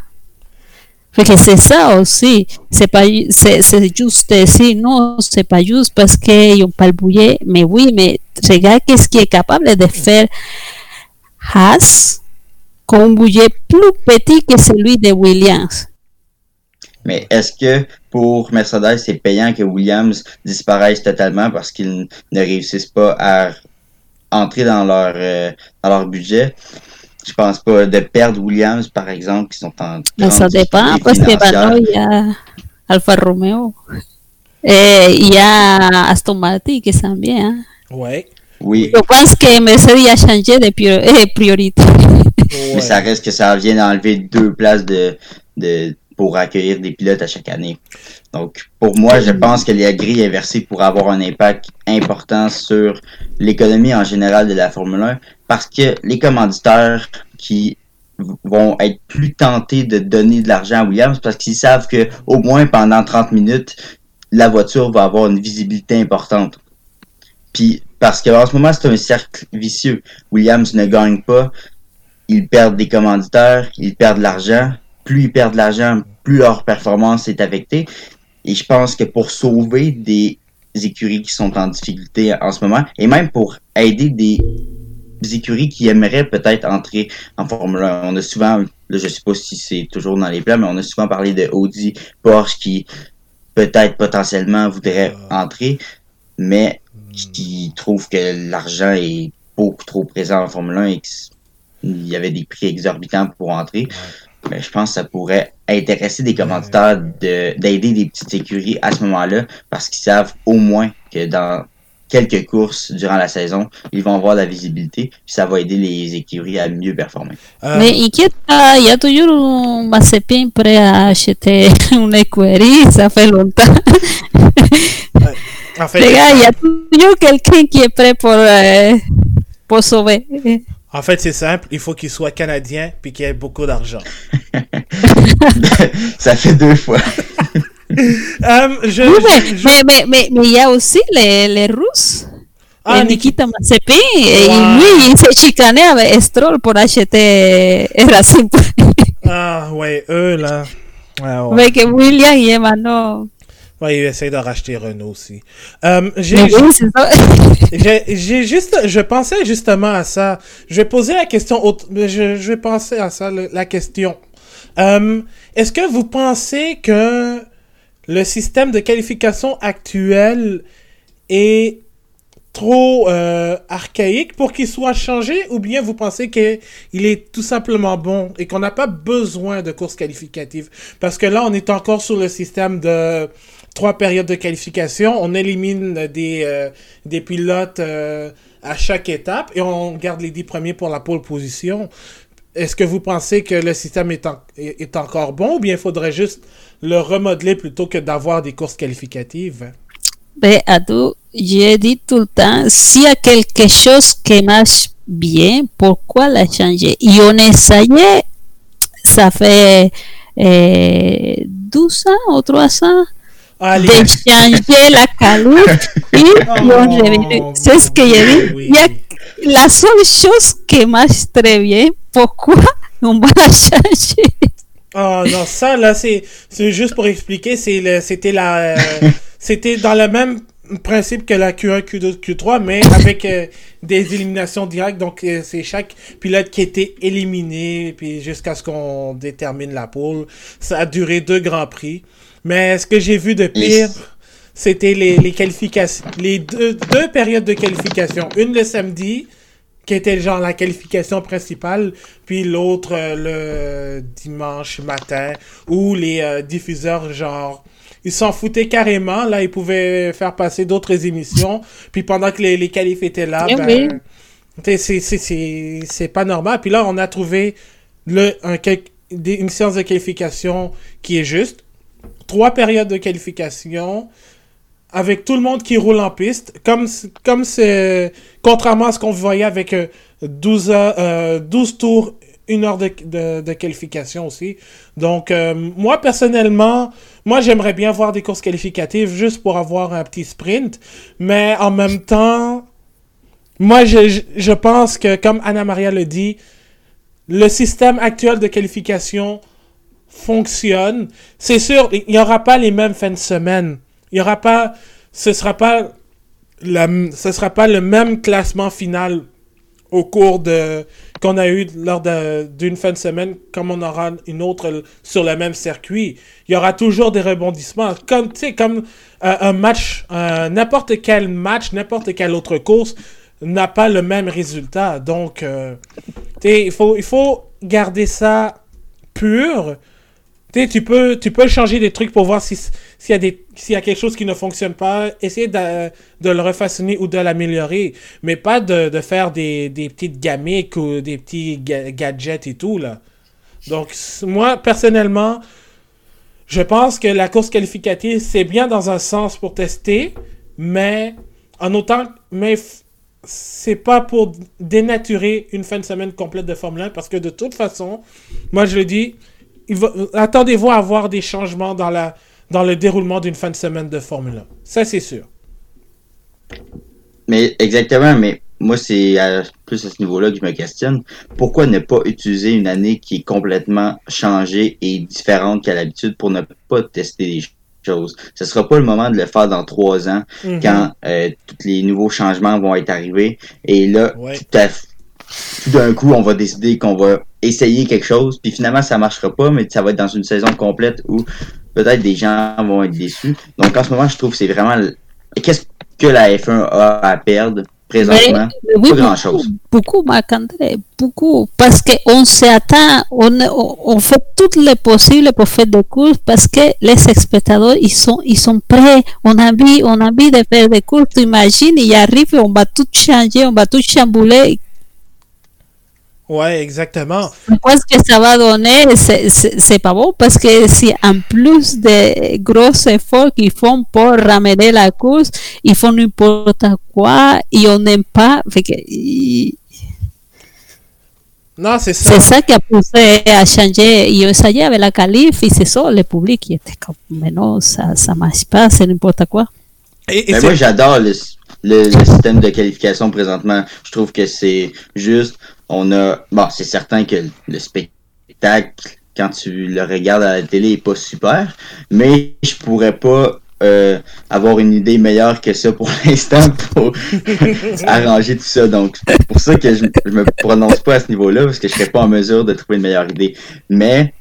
Que c'est ça aussi. C'est pas, c'est, c'est juste decir, non, c'est pas juste parce qu'ils le bouillet. Mais oui, mais regarde qu'est-ce qui est capable de faire Haas con un bouillet plus petit que celui de Williams? Mais est-ce que pour Mercedes, c'est payant que Williams disparaisse totalement parce qu'ils ne réussissent pas à entrer dans leur, euh, dans leur budget? Je pense pas de perdre Williams, par exemple, qui sont en Mais ça dépend parce que maintenant il y a Alfa Romeo. Et il y a Aston Martin qui s'en vient. hein. Ouais. Oui, Je pense que Mercedes a changé de prior- eh, priorité. ouais. mais ça reste que ça vient d'enlever deux places de, de, pour accueillir des pilotes à chaque année. Donc, pour moi, je pense que la grille inversée pourrait avoir un impact important sur l'économie en général de la Formule 1 parce que les commanditaires qui vont être plus tentés de donner de l'argent à Williams parce qu'ils savent que au moins pendant 30 minutes, la voiture va avoir une visibilité importante. Puis, parce qu'en ce moment, c'est un cercle vicieux. Williams ne gagne pas, ils perdent des commanditaires, ils perdent de l'argent. Plus ils perdent de l'argent, plus leur performance est affectée. Et je pense que pour sauver des écuries qui sont en difficulté en ce moment, et même pour aider des écuries qui aimeraient peut-être entrer en Formule 1, on a souvent, là, je sais pas si c'est toujours dans les plans, mais on a souvent parlé de Audi, Porsche qui peut-être potentiellement voudraient entrer, mais qui trouvent que l'argent est beaucoup trop présent en Formule 1 et qu'il y avait des prix exorbitants pour entrer. Mais je pense que ça pourrait intéresser des commentateurs de- d'aider des petites écuries à ce moment-là parce qu'ils savent au moins que dans quelques courses durant la saison, ils vont avoir de la visibilité puis ça va aider les écuries à mieux performer. Euh, Mais inquiète il y a toujours un Mazepin prêt à acheter une écurie, ça fait longtemps. en fait, Les gars, il y a toujours quelqu'un qui est prêt pour, euh, pour sauver. En fait, c'est simple. Il faut qu'il soit canadien puis qu'il ait beaucoup d'argent. ça fait deux fois. Je, Oui, mais je- mais- mais- mais- mais il y a aussi les, les Russes. Ah, et Nikita Mazepin, et lui, il s'est chicané avec Stroll pour acheter Racing. ah, ouais, eux, là. Ouais, ouais. Mais que William y est maintenant. Ouais, il essaie de racheter Renault aussi. Euh, j'ai, oui, c'est ça. j'ai, j'ai juste, je pensais justement à ça. Je vais poser la question, je, je vais penser à ça, la question. Euh, est-ce que vous pensez que le système de qualification actuel est trop euh, archaïque pour qu'il soit changé ou bien vous pensez qu'il est tout simplement bon et qu'on n'a pas besoin de courses qualificatives? Parce que là on est encore sur le système de trois périodes de qualification. On élimine des euh, des pilotes euh, à chaque étape et on garde les dix premiers pour la pole position. Est-ce que vous pensez que le système est, est, encore bon ou bien il faudrait juste le remodeler plutôt que d'avoir des courses qualificatives? Mais Adou, j'ai dit tout le temps, s'il y a quelque chose qui marche bien, pourquoi la changer? Et on essayait, ça fait euh, 12 ans ou 3 ans, Allez. de changer la calotte et. Oh, C'est ce que j'ai dit. oui. Il y a la seule chose qui marche très bien, pourquoi on va la changer? Oh non, ça là, c'est juste pour expliquer, c'était la euh, c'était dans le même principe que la Q1, Q2, Q3, mais avec euh, des éliminations directes. Donc euh, c'est chaque pilote qui était éliminé, puis jusqu'à ce qu'on détermine la poule. Ça a duré deux grands prix. Mais ce que j'ai vu de pire, c'était les, les qualifications, les deux, deux périodes de qualification. Une le samedi, qui était genre la qualification principale, puis l'autre euh, le dimanche matin, où les euh, diffuseurs, genre, ils s'en foutaient carrément, là, ils pouvaient faire passer d'autres émissions, puis pendant que les, les qualifs étaient là, Eh ben, oui. c'est- c'est- c'est c'est pas normal. Puis là, on a trouvé le, un, une séance de qualification qui est juste, trois périodes de qualification, avec tout le monde qui roule en piste, comme comme c'est contrairement à ce qu'on voyait avec euh, 12, heures- euh, 12 tours, une heure de, de, qualification aussi. Donc, euh, moi, personnellement, moi, j'aimerais bien voir des courses qualificatives juste pour avoir un petit sprint. Mais en même temps, moi, je- je pense que, comme Anna-Maria le dit, le système actuel de qualification fonctionne. C'est sûr, il n'y aura pas les mêmes fins de semaine. Il y aura pas, ce sera pas la, ce sera pas le même classement final au cours de qu'on a eu lors d'une fin de semaine comme on aura une autre sur le même circuit. Il y aura toujours des rebondissements. Comme, comme euh, un match, euh, n'importe quel match, n'importe quelle autre course n'a pas le même résultat. Donc, euh, il faut, il faut garder ça pur. Tu peux, tu peux changer des trucs pour voir si- s'il y, a y a quelque chose qui ne fonctionne pas, essayer de, de le refaçonner ou de l'améliorer, mais pas de, de faire des, des petites gamiques ou des petits ga- gadgets et tout, là. Donc, moi, personnellement, je pense que la course qualificative, c'est bien dans un sens pour tester, mais en autant, mais c'est pas pour dénaturer une fin de semaine complète de Formule 1, parce que de toute façon, moi je le dis, attendez-vous à avoir des changements dans, la, dans le déroulement d'une fin de semaine de Formule 1. Ça, c'est sûr. Mais exactement, mais moi, c'est plus à ce niveau-là que je me questionne. Pourquoi ne pas utiliser une année qui est complètement changée et différente qu'à l'habitude pour ne pas tester des choses? Ce sera pas le moment de le faire dans trois ans Mhm. quand euh, tous les nouveaux changements vont être arrivés. Et là, Ouais. tout, à f- tout d'un coup, on va décider qu'on va essayer quelque chose, puis finalement, ça marchera pas, mais ça va être dans une saison complète où peut-être des gens vont être déçus. Donc, en ce moment, je trouve que c'est vraiment... Qu'est-ce que la F1 a à perdre présentement? Mais oui, Pas grand-chose. Beaucoup, Marc-André, beaucoup. Parce qu'on s'attend, on, on fait tout le possible pour faire des courses parce que les spectateurs, ils sont, ils sont prêts. On a envie, on a envie de faire des courses. Tu imagines, ils arrivent, on va tout changer, on va tout chambouler. Ouais, exactement. Pourquoi ce que ça va donner, c'est- c'est c'est pas bon parce que si en plus des gros efforts qu'ils font pour ramener la course, ils font n'importe quoi et on n'aime pas. Fait que, Non, c'est ça. c'est ça qui a poussé à changer. Ils ont essayé avec la qualif et c'est ça, le public qui était comme, mais non, ça, ça marche pas, c'est n'importe quoi. Et, et c'est- moi, j'adore le, le, le système de qualification présentement. Je trouve que c'est juste, on a, bon, c'est certain que le spectacle, quand tu le regardes à la télé, est pas super, mais je pourrais pas euh, avoir une idée meilleure que ça pour l'instant pour arranger tout ça. Donc, c'est pour ça que je, je me prononce pas à ce niveau-là, parce que je serais pas en mesure de trouver une meilleure idée. Mais,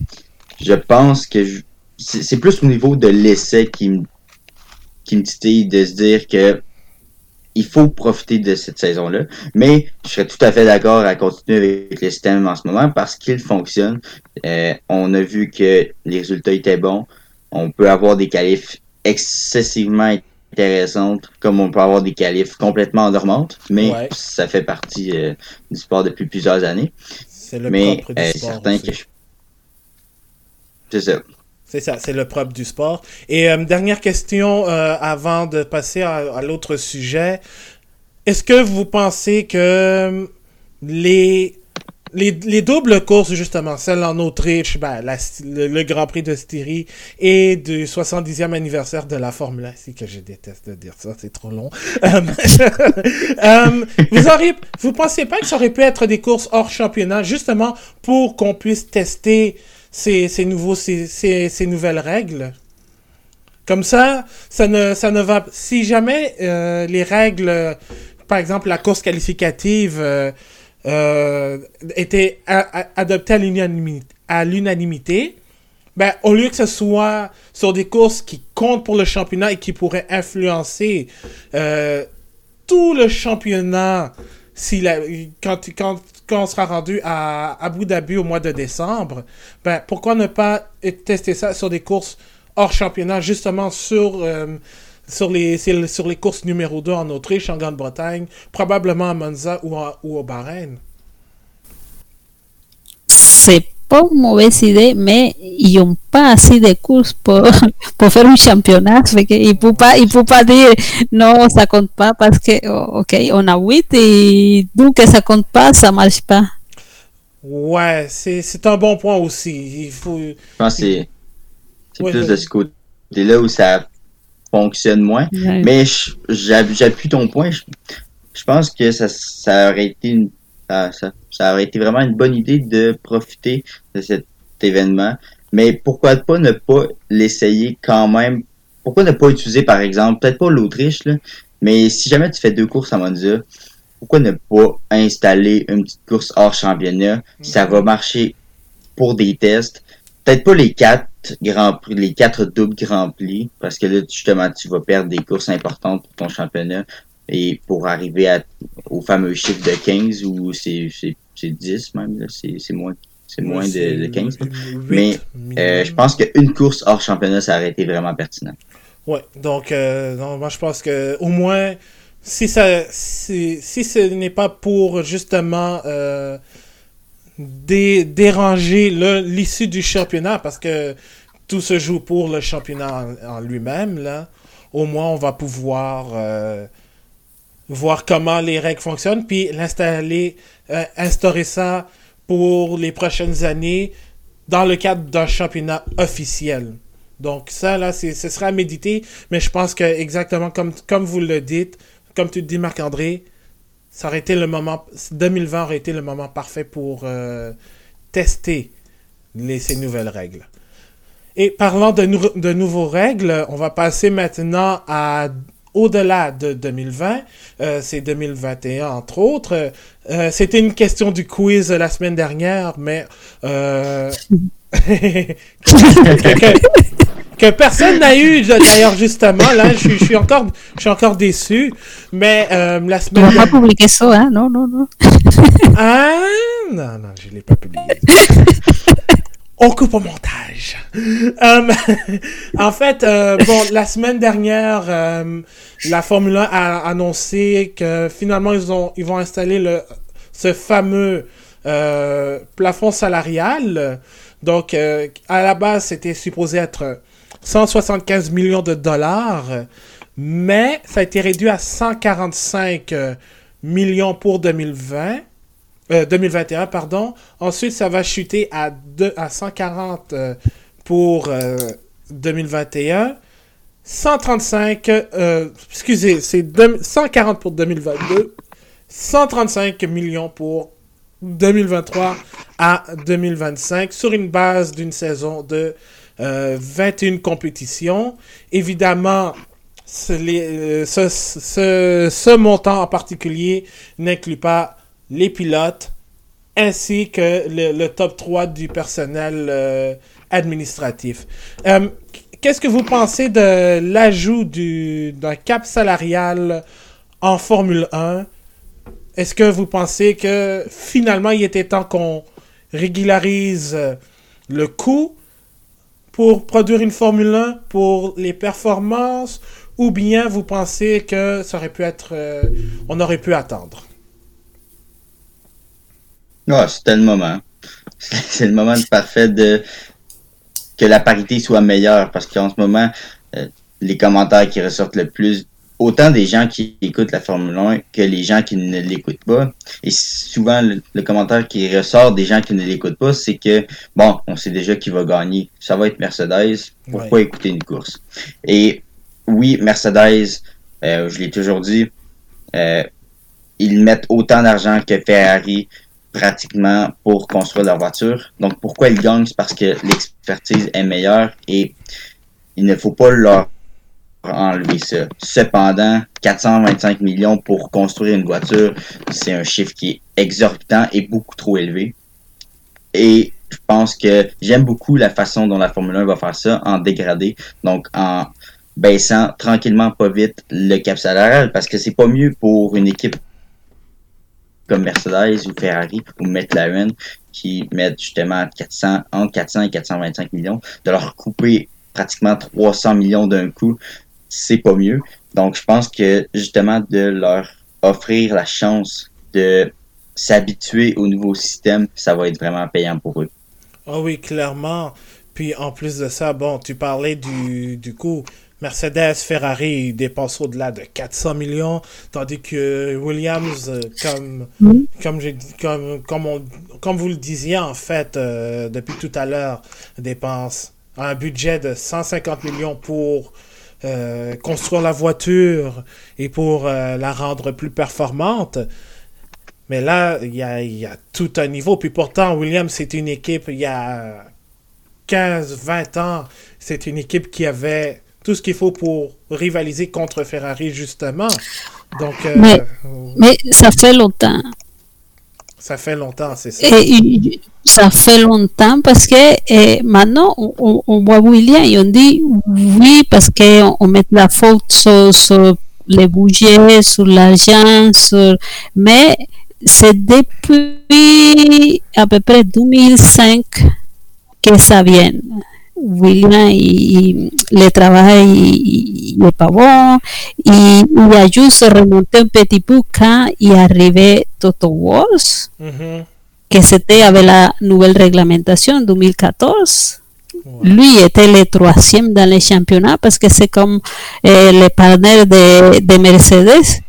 je pense que je- c'est plus au niveau de l'essai qui me qui me titille de se dire que il faut profiter de cette saison-là. Mais je serais tout à fait d'accord à continuer avec le système en ce moment parce qu'il fonctionne. Euh, on a vu que les résultats étaient bons. On peut avoir des qualifs excessivement intéressantes, comme on peut avoir des qualifs complètement endormantes, mais Ouais. ça fait partie euh, du sport depuis plusieurs années. C'est le mais propre du euh, sport. certain aussi. que je... C'est ça. C'est ça, c'est le propre du sport. Et euh, dernière question euh, avant de passer à, l'autre sujet. Est-ce que vous pensez que euh, les, les, les doubles courses, justement, celle en Autriche, ben, le, Grand Prix de Styrie et du 70e anniversaire de la Formule 1, c'est que je déteste de dire ça, c'est trop long. Vous auriez, vous pensez pas que ça aurait pu être des courses hors championnat, justement, pour qu'on puisse tester ces, ces, nouveaux, ces, ces, ces nouvelles règles. Comme ça, ça ne, ça ne va. Si jamais euh, les règles, par exemple la course qualificative, euh, euh, étaient a- a- adoptées à l'unanimi- à l'unanimité, ben, au lieu que ce soit sur des courses qui comptent pour le championnat et qui pourraient influencer euh, tout le championnat si quand, quand, quand on sera rendu à Abu Dhabi au mois de décembre, ben, pourquoi ne pas tester ça sur des courses hors championnat, justement sur, euh, sur, les, sur les courses numéro 2 en Autriche, en Grande-Bretagne, probablement à Monza ou au Bahreïn? C'est pas une mauvaise idée, mais ils n'ont pas assez de courses pour, pour faire un championnat. Fait que ils ne peuvent peuvent pas dire non, ça compte pas parce que, ok, on a 8 et donc ça compte pas, ça marche pas. Ouais, c'est c'est un bon point aussi. Il faut... Je pense que c'est c'est Ouais, plus ouais. de ce côté-là où ça fonctionne moins. Ouais. Mais j'appuie ton point. Je, je pense que ça, ça aurait été une, ça- ça aurait été vraiment une bonne idée de profiter de cet événement. Mais pourquoi pas ne pas l'essayer quand même? Pourquoi ne pas utiliser, par exemple, peut-être pas l'Autriche, là, mais si jamais tu fais deux courses à Monza, pourquoi ne pas installer une petite course hors championnat? Ça va marcher pour des tests. Peut-être pas les quatre grands prix, les quatre doubles grands prix, parce que là, justement, tu vas perdre des courses importantes pour ton championnat et pour arriver à, au fameux chiffre de 15 ou c'est, c'est, c'est 10 même, là, c'est, c'est moins, c'est moins de, de 15. là. Mais, Euh, je pense qu'une course hors championnat, ça aurait été vraiment pertinent. Ouais, donc euh, non, moi je pense que au moins si ça si, si ce n'est pas pour justement euh, dé- déranger le- l'issue du championnat parce que tout se joue pour le championnat en, en lui-même là, au moins on va pouvoir euh, voir comment les règles fonctionnent puis l'installer euh, instaurer ça pour les prochaines années dans le cadre d'un championnat officiel. Donc ça, là, ce sera à méditer, mais je pense que exactement comme, comme vous le dites, comme tu dis, Marc-André, ça aurait été le moment, 2020 aurait été le moment parfait pour euh, tester ces nouvelles règles. Et parlant de, de nouveaux règles, on va passer maintenant à au-delà de 2020, euh, c'est 2021 entre autres. Euh, C'était une question du quiz la semaine dernière, mais euh, que, personne n'a eu d'ailleurs justement là je, suis- je suis encore je suis encore déçu mais euh, la semaine vas pas dernière publier ça, hein? Non, non, non. ah non non je l'ai pas publié on coupe au montage. Euh, en fait euh, bon la semaine dernière euh, la Formule 1 a annoncé que finalement ils ont ils vont installer le ce fameux euh, plafond salarial. Donc euh, à la base c'était supposé être 175 millions de dollars, mais ça a été réduit à 145 euh, millions pour 2020, euh, 2021, pardon. Ensuite, ça va chuter à, à 140 euh, pour euh, 2021. 135, euh, excusez, c'est 140 pour 2022, 135 millions pour 2023 à 2025 sur une base d'une saison de 21 compétitions. Évidemment, ce, montant en particulier n'inclut pas les pilotes ainsi que le, top 3 du personnel euh, administratif. Euh, qu'est-ce que vous pensez de l'ajout d'un cap salarial en Formule 1? Est-ce que vous pensez que finalement il était temps qu'on régularise le coût pour produire une Formule 1 pour les performances? Ou bien vous pensez que ça aurait pu être euh, on aurait pu attendre? Ah, c'était le moment. C'est le moment parfait de que la parité soit meilleure parce qu'en ce moment, euh, les commentaires qui ressortent le plus, autant des gens qui écoutent la Formule 1 que les gens qui ne l'écoutent pas. Et souvent, le, commentaire qui ressort des gens qui ne l'écoutent pas, c'est que, bon, on sait déjà qui va gagner. Ça va être Mercedes. Pourquoi écouter une course? Et oui, Mercedes, euh, je l'ai toujours dit, euh, ils mettent autant d'argent que Ferrari pratiquement pour construire leur voiture. Donc pourquoi ils gagnent, c'est parce que l'expertise est meilleure et il ne faut pas leur enlever ça. Cependant, 425 millions pour construire une voiture, c'est un chiffre qui est exorbitant et beaucoup trop élevé. Et je pense que j'aime beaucoup la façon dont la Formule 1 va faire ça en dégradé, donc en baissant tranquillement pas vite le cap salarial parce que c'est pas mieux pour une équipe comme Mercedes ou Ferrari ou McLaren qui mettent justement 400, entre 400 et 425 millions, de leur couper pratiquement 300 millions d'un coup, c'est pas mieux. Donc, je pense que justement de leur offrir la chance de s'habituer au nouveau système, ça va être vraiment payant pour eux. Ah oui, clairement. Puis en plus de ça, bon, tu parlais du, du coup, Mercedes, Ferrari dépensent au-delà de 400 millions, tandis que Williams, euh, comme, comme, comme, comme, comme vous le disiez en fait euh, depuis tout à l'heure, dépense un budget de 150 millions pour euh, construire la voiture et pour la rendre plus performante. Mais là, il y a, y a, tout un niveau. Puis pourtant, Williams, c'est une équipe, il y a 15, 20 ans, c'est une équipe qui avait tout ce qu'il faut pour rivaliser contre Ferrari, justement. Donc, euh, mais, ça fait longtemps. Ça fait longtemps, c'est ça. Et, ça fait longtemps parce que maintenant, on, voit William et on dit oui parce qu'on on met la faute sur, les budgets, sur l'argent, sur... mais c'est depuis à peu près 2005 que ça vient. William y, le trabaja y, y, pas bon y, y Ayuso petit peu quand y arrivé Toto Wolff que c'était avec la nouvelle réglementation 2014 lui était le troisième dans le championnat parce que c'est comme eh, le partenaire de, de Mercedes.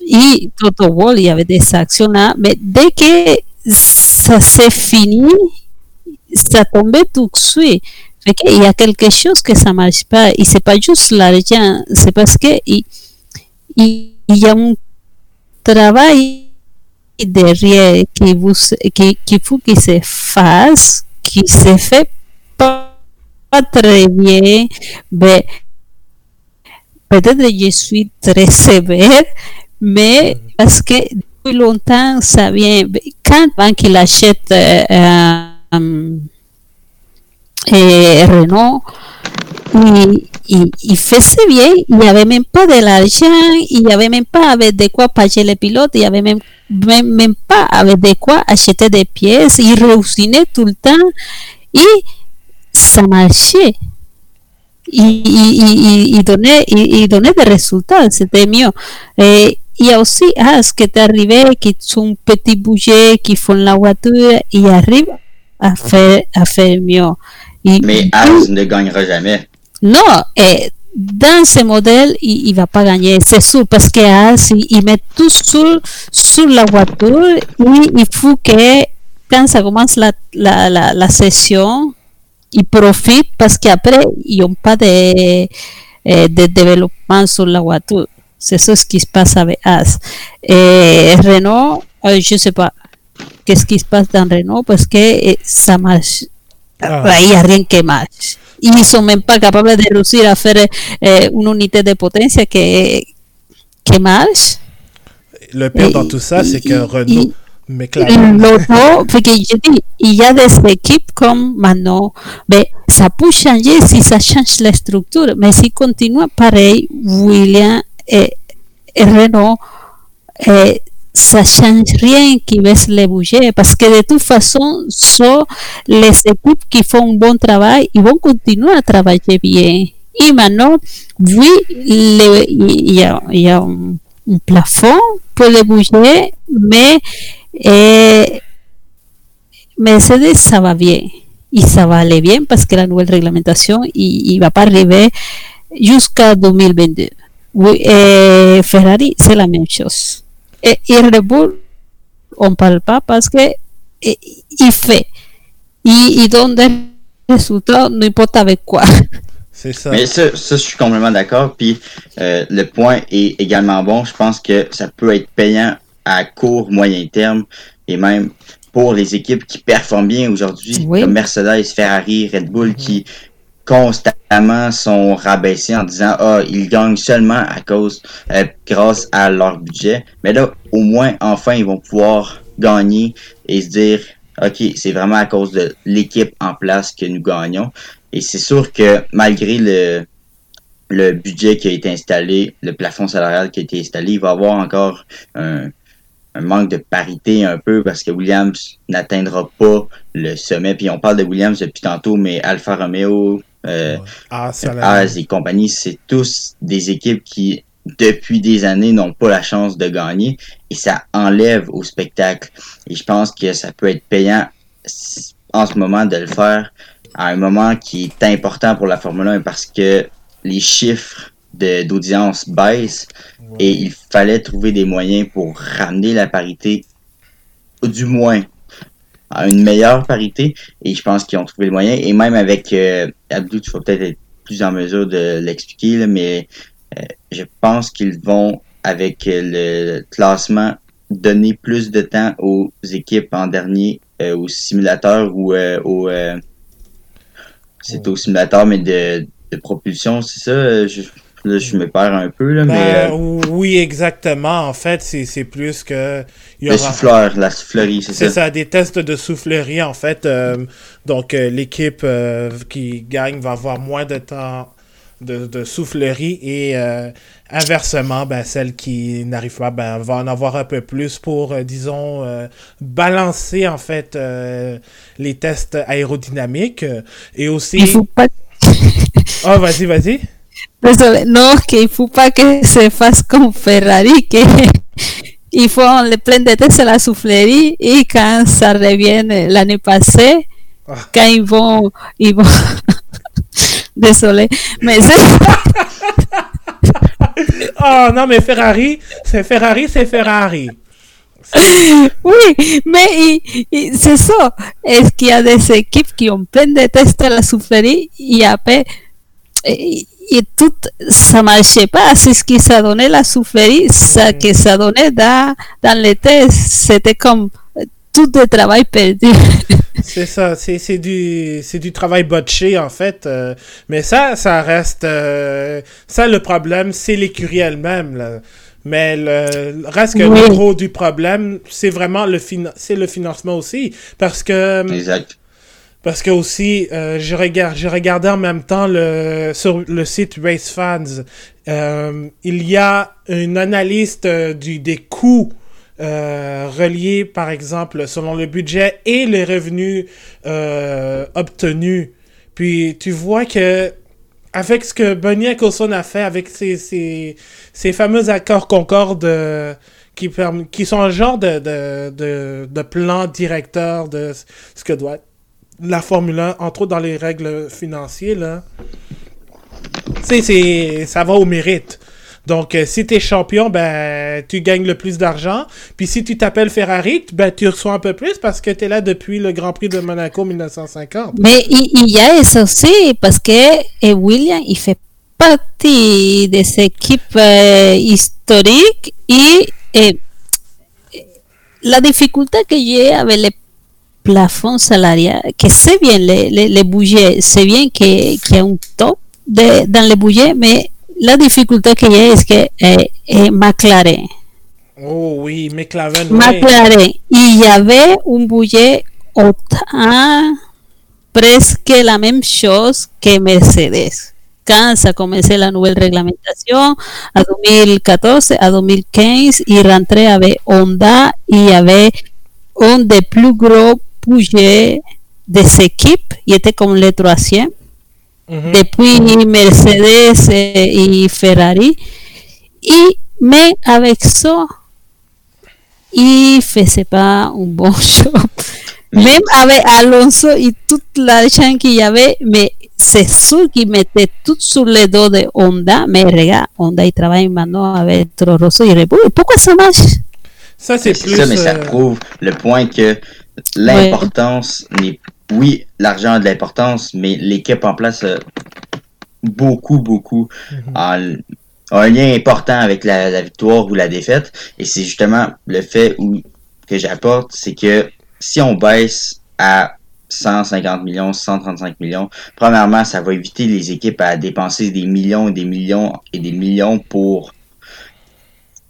Y Toto Wolff y avait des actions là mais dès que ça s'est fini ça tombait tout de suite. il y a quelque chose que ça marche pas. Et c'est pas juste l'argent, c'est parce que il, il, y a un travail derrière qui, vous, qui, qui faut qu'il se fasse, qui se fait pas, pas très bien. Mais peut-être que je suis très sévère, mais parce que depuis longtemps, ça vient. Quand il achète euh, eh, Renault y, y, y faisait bien, avait même pas de l'argent, avait même pas avec de quoi payer les pilotes, il n'y avait même, même, même, pas avec de quoi acheter des pièces, il réusinait tout le temps et ça marchait. Il, donnait, il, donnait des résultats, c'était mieux. Et, il y a aussi As qui est arrivé, qui sont petit budget, qui font la voiture, et arrive a fait, a fait mieux. Mais As ne gagnera jamais. Non, et dans ce modèle, il ne va pas gagner, c'est sûr, parce que il, met tout sur, sur la voiture et il faut que quand ça commence la, la, la, session, il profite parce qu'après, ils n'ont pas de, euh, de développement sur la voiture. C'est ce qui se passe avec As. Et Renault, euh, je ne sais pas qu'est-ce qui se passe dans Renault parce que ça marche. Ah. N'y a rien qui marche. Ils ne sont même pas capables de réussir à faire euh, une unité de potence qui, qui marche. Le pire dans Et- tout ça, c'est que et- Renault, et-. L'auto, que je dis, il y a des équipes comme maintenant, mais ça peut changer si ça change la structure, mais si continue pareil, William et, et Renault, eh, ça change rien qui baisse les budgets, parce que de toute façon, sont les équipes qui font un bon travail, ils vont continuer à travailler bien. Et maintenant, oui, il y il y a un, un plafond pour les budgets, mais eh, Mercedes, ça va bien. Y ça va aller bien parce que la nouvelle réglementation, il ne va pas arriver jusqu'à 2022. Oui, eh, Ferrari, c'est la même chose. Et, et Red Bull, on ne parle pas parce que eh, il fait. Il, il donne des résultats, n'importe avec quoi. C'est ça. Mais ça, ça, je suis complètement d'accord. Puis euh, le point est également bon. Je pense que ça peut être payant à court, moyen terme et même pour les équipes qui performent bien aujourd'hui, Oui. comme Mercedes, Ferrari, Red Bull, qui constamment sont rabaissés en disant ah ils gagnent seulement à cause euh, grâce à leur budget. Mais là, au moins, enfin, ils vont pouvoir gagner et se dire ok, c'est vraiment à cause de l'équipe en place que nous gagnons. Et c'est sûr que malgré le, le budget qui a été installé, le plafond salarial qui a été installé, il va y avoir encore un, un manque de parité un peu parce que Williams n'atteindra pas le sommet. Puis on parle de Williams depuis tantôt, mais Alfa Romeo, euh, Ah, et compagnie, c'est tous des équipes qui, depuis des années, n'ont pas la chance de gagner et ça enlève au spectacle. Et je pense que ça peut être payant en ce moment de le faire à un moment qui est important pour la Formule 1 parce que les chiffres d'audience baissent et il fallait trouver des moyens pour ramener la parité, du moins à une meilleure parité. Et je pense qu'ils ont trouvé le moyen. Et même avec euh, Abdou, tu vas peut-être être plus en mesure de l'expliquer, là, mais euh, je pense qu'ils vont, avec euh, le classement, donner plus de temps aux équipes en dernier, euh, aux simulateurs ou au euh, c'est au simulateur, mais de, de propulsion, c'est ça? Je, là, je me perds un peu, là, mais Ben, oui, exactement. En fait, c'est c'est plus que. Il y le aura- souffleur, la soufflerie, c'est C'est ça. ça, des tests de soufflerie, en fait. euh, donc, euh, l'équipe euh, qui gagne va avoir moins de temps de, de soufflerie et euh, inversement, ben, celle qui n'arrive pas ben, va en avoir un peu plus pour, euh, disons, euh, balancer, en fait, euh, les tests aérodynamiques. et aussi... Il faut pas, Oh, vas-y, vas-y. désolé, non, qu'il faut pas que se fasse comme Ferrari, que il faut le plein de tests à la soufflerie et quand ça revient l'année passée, Ah. quand ils vont, ils vont, désolé, mais c'est Oh, non, mais Ferrari, c'est Ferrari, c'est Ferrari. Oui, mais c'est ça. Est-ce qu'il y a des équipes qui ont plein de tests à la soufflerie et après, et, et tout, ça marchait pas. C'est ce qui s'est donné la soufflerie, ça que ça donnait dans, dans les tests. C'était comme euh, tout le travail perdu. C'est ça, c'est c'est du, c'est du travail botché en fait. euh, mais ça, ça reste. euh, ça, le problème, c'est l'écurie elle-même. là. Mais le, reste que Oui. le gros du problème, c'est vraiment le, c'est le financement aussi. Parce que. Exact. Parce que aussi, euh, je regarde, j'ai regardé en même temps le, sur le site Race Fans. euh, il y a une analyste euh, du, des coûts euh, reliés, par exemple, selon le budget et les revenus euh, obtenus. Puis tu vois que avec ce que Bernie Ecclestone a fait avec ces, ces, ces fameux accords Concorde qui, qui sont un genre de, de, de, de plan directeur de ce que doit être la Formule 1, entre autres dans les règles financières. Tu c'est, ça va au mérite. Donc, euh, si t'es champion, ben, tu gagnes le plus d'argent. Puis si tu t'appelles Ferrari, tu- ben, tu reçois un peu plus parce que t'es là depuis le Grand Prix de Monaco 1950. Mais il, y a ça aussi, parce que eh, William, il fait partie de cette équipe euh, historique et, et, la difficulté que j'ai avec les plafonds salariaux, que c'est bien les, les, les budgets, c'est bien qu'il y a un top de, dans les budgets, mais la difficulté que j'ai est que eh, eh, McLaren. Oh oui, McLaren. McLaren. Il y avait un budget autant presque la même chose que Mercedes. Ça commençait la nouvelle réglementation, à 2014, à 2015, il rentrait avec Honda, il y avait un des plus gros budgets de cette équipe, il était comme le troisième. -huh. Depuis Mercedes et Ferrari. Et, mais avec ça, il faisait pas un bon job. Même avec Alonso et toute l'argent qu'il y avait, mais c'est sûr qu'il mettait tout sur les dos de Honda. Mais regarde, Honda, il travaille maintenant avec Toro Rosso et Red Bull. Pourquoi ça marche? Ça, c'est plus. Ça, mais ça prouve le point que l'importance ouais. n'est oui, l'argent a de l'importance, mais l'équipe en place a beaucoup, beaucoup mm -hmm. a, un lien important avec la, la, victoire ou la défaite. Et c'est justement le fait où, que j'apporte, c'est que si on baisse à 150 millions, 135 millions, premièrement, ça va éviter les équipes à dépenser des millions et des millions et des millions pour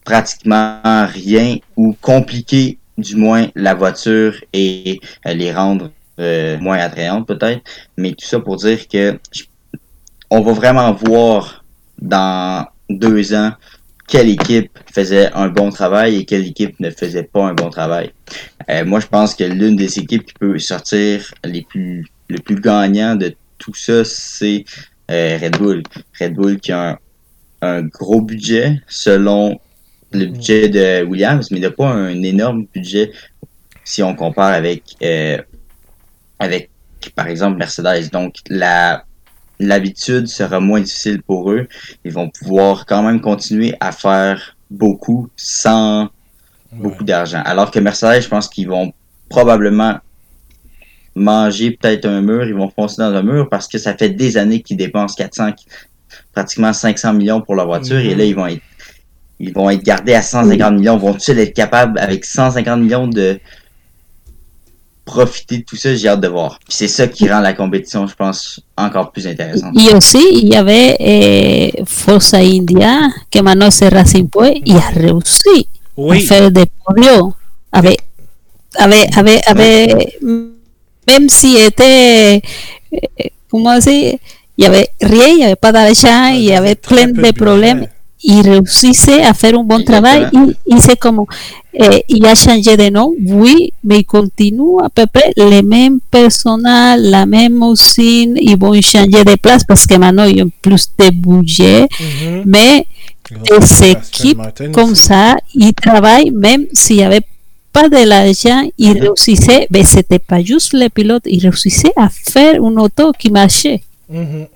pratiquement rien ou compliquer du moins la voiture et les rendre euh, moins attrayante peut-être, mais tout ça pour dire que on va vraiment voir dans deux ans quelle équipe faisait un bon travail et quelle équipe ne faisait pas un bon travail. Euh, moi, je pense que l'une des équipes qui peut sortir les plus le plus gagnant de tout ça, c'est euh, Red Bull. Red Bull qui a un, un gros budget selon le budget de Williams, mais il n'a pas un énorme budget si on compare avec euh, avec, par exemple, Mercedes. Donc, la l'habitude sera moins difficile pour eux. Ils vont pouvoir quand même continuer à faire beaucoup sans ouais. beaucoup d'argent. Alors que Mercedes, je pense qu'ils vont probablement manger peut-être un mur, ils vont foncer dans un mur parce que ça fait des années qu'ils dépensent 400, pratiquement 500 millions pour leur voiture mm -hmm. et là, ils vont être ils vont être gardés à 150 millions. Vont-ils être capables, avec 150 millions, de profiter de tout ça, j'ai hâte de voir. c'est ça qui rend la compétition, je pense, encore plus intéressante. Et aussi, il y avait eh, Forza India, que maintenant c'est Racing Point, il a réussi oui. à faire des podiums. Avec, avec, avec, avec, même si était, comment dire, il y avait rien, il n'y avait pas d'argent, il y avait plein de problèmes. Il réussissait à faire un bon travail et, et c'est comme eh, il a changé de nom, oui, mais il continue à peu près les mêmes personnels, la même usine, ils vont changer de place parce que maintenant il y a plus de budget, mm -hmm. mais des équipes comme ça, ils travaillent même s'il n'y avait pas de l'argent, ils mm -hmm. réussissaient, mais c'était pas juste les pilotes, ils réussissaient à faire une auto qui marchait. Mm -hmm.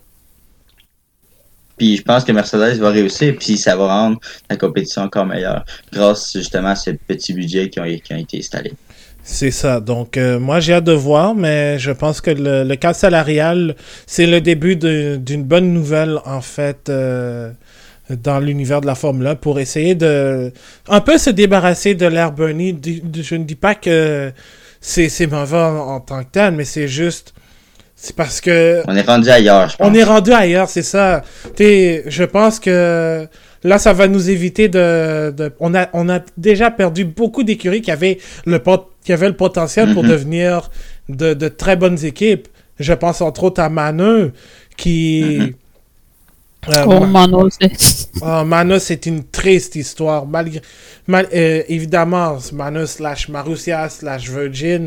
Puis je pense que Mercedes va réussir, puis ça va rendre la compétition encore meilleure, grâce justement à ce petit budget qui ont, été installés. C'est ça. Donc, euh, moi, j'ai hâte de voir, mais je pense que le, le cas salarial, c'est le début d'une bonne nouvelle, en fait, euh, dans l'univers de la Formule 1 pour essayer de un peu se débarrasser de l'ère Bernie. Je ne dis pas que c'est mauvais en tant que tel, mais c'est juste c'est parce que. On est rendu ailleurs, je pense. On est rendu ailleurs, c'est ça. T'sais, je pense que là, ça va nous éviter de. de on, a, on a déjà perdu beaucoup d'écuries qui avaient le, qui avaient le potentiel mm -hmm. pour Mm-hmm. devenir de, de, très bonnes équipes. Je pense entre autres à Maneux, qui. Mm-hmm. Mm -hmm. euh, oh, Mano, oh, Mano, c'est une triste histoire. Malgré, mal, euh, évidemment, Mano slash Marussia slash Virgin,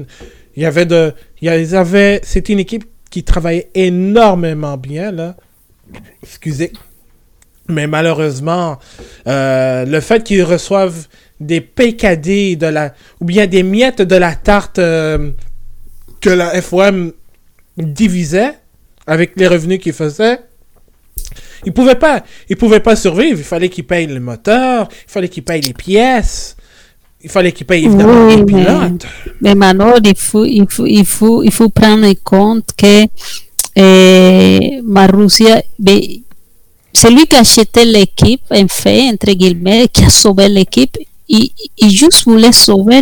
il y avait de, il y avait, c'était une équipe qui travaillait énormément bien, là. Excusez. Mais malheureusement, euh, le fait qu'ils reçoivent des PKD de la, ou bien des miettes de la tarte euh, que la FOM divisait avec les revenus qu'ils faisaient, ils pouvaient pas, pouvaient pas survivre. Il fallait qu'ils payent le moteur, il fallait qu'ils payent les pièces il fallait qu'il paye évidemment oui, les pilotes. Mais, mais maintenant, il faut, il, faut, il, faut, il faut prendre en compte que eh, Marussia, c'est lui qui a acheté l'équipe, en fait, entre guillemets, qui a sauvé l'équipe. Il, il juste voulait sauver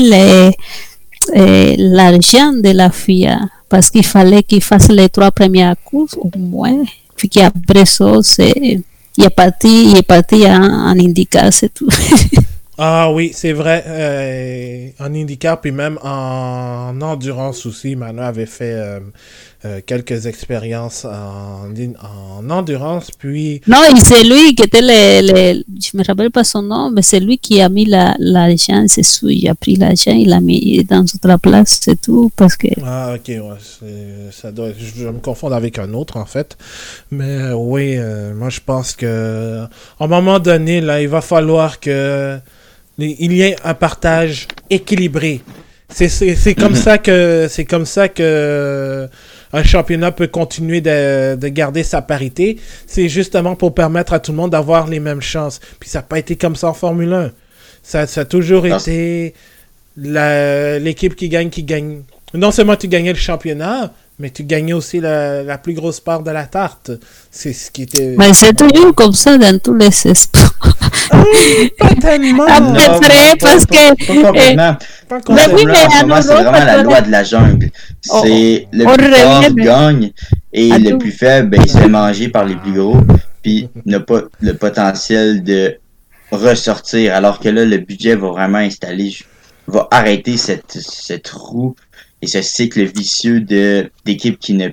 eh, l'argent de la FIA parce qu'il fallait qu'il fasse les trois premières courses au moins. Puis qu'après ça, c'est, il est parti, il est parti en, en c'est tout. Ah oui, c'est vrai. Euh, en IndyCar, puis même en endurance aussi, Manu avait fait euh, euh, quelques expériences en, en endurance, puis... Non, c'est lui qui était le, le- Je me rappelle pas son nom, mais c'est lui qui a mis la- l'argent, c'est sûr. Il a pris l'argent, il l'a mis dans autre place, c'est tout. Parce que. Ah, ok, ouais, ça doit, je me confondre avec un autre, en fait. Mais oui, moi, je pense que, à un moment donné, là, il va falloir que il y ait un partage équilibré. C'est c'est- c'est comme ça que c'est comme ça que un championnat peut continuer de, de garder sa parité. C'est justement pour permettre à tout le monde d'avoir les mêmes chances. Puis ça n'a pas été comme ça en Formule 1. Ça, ça a toujours Ah. été l'équipe qui gagne qui gagne. Non seulement tu gagnais le championnat, mais tu gagnais aussi la, la plus grosse part de la tarte. C'est ce qui était. Mais c'est toujours comme ça dans tous les sports. Pas tellement. Ah, pas- pas- parce pas- que, pas complètement. C'est vraiment la loi de la jungle. Oh, C'est le plus fort gagne et à le tout. plus faible, ben, il se fait manger par les plus gros, puis n'a pas le potentiel de ressortir. Alors que là, le budget va vraiment installer, va arrêter cette, cette roue et ce cycle vicieux de d'équipes qui ne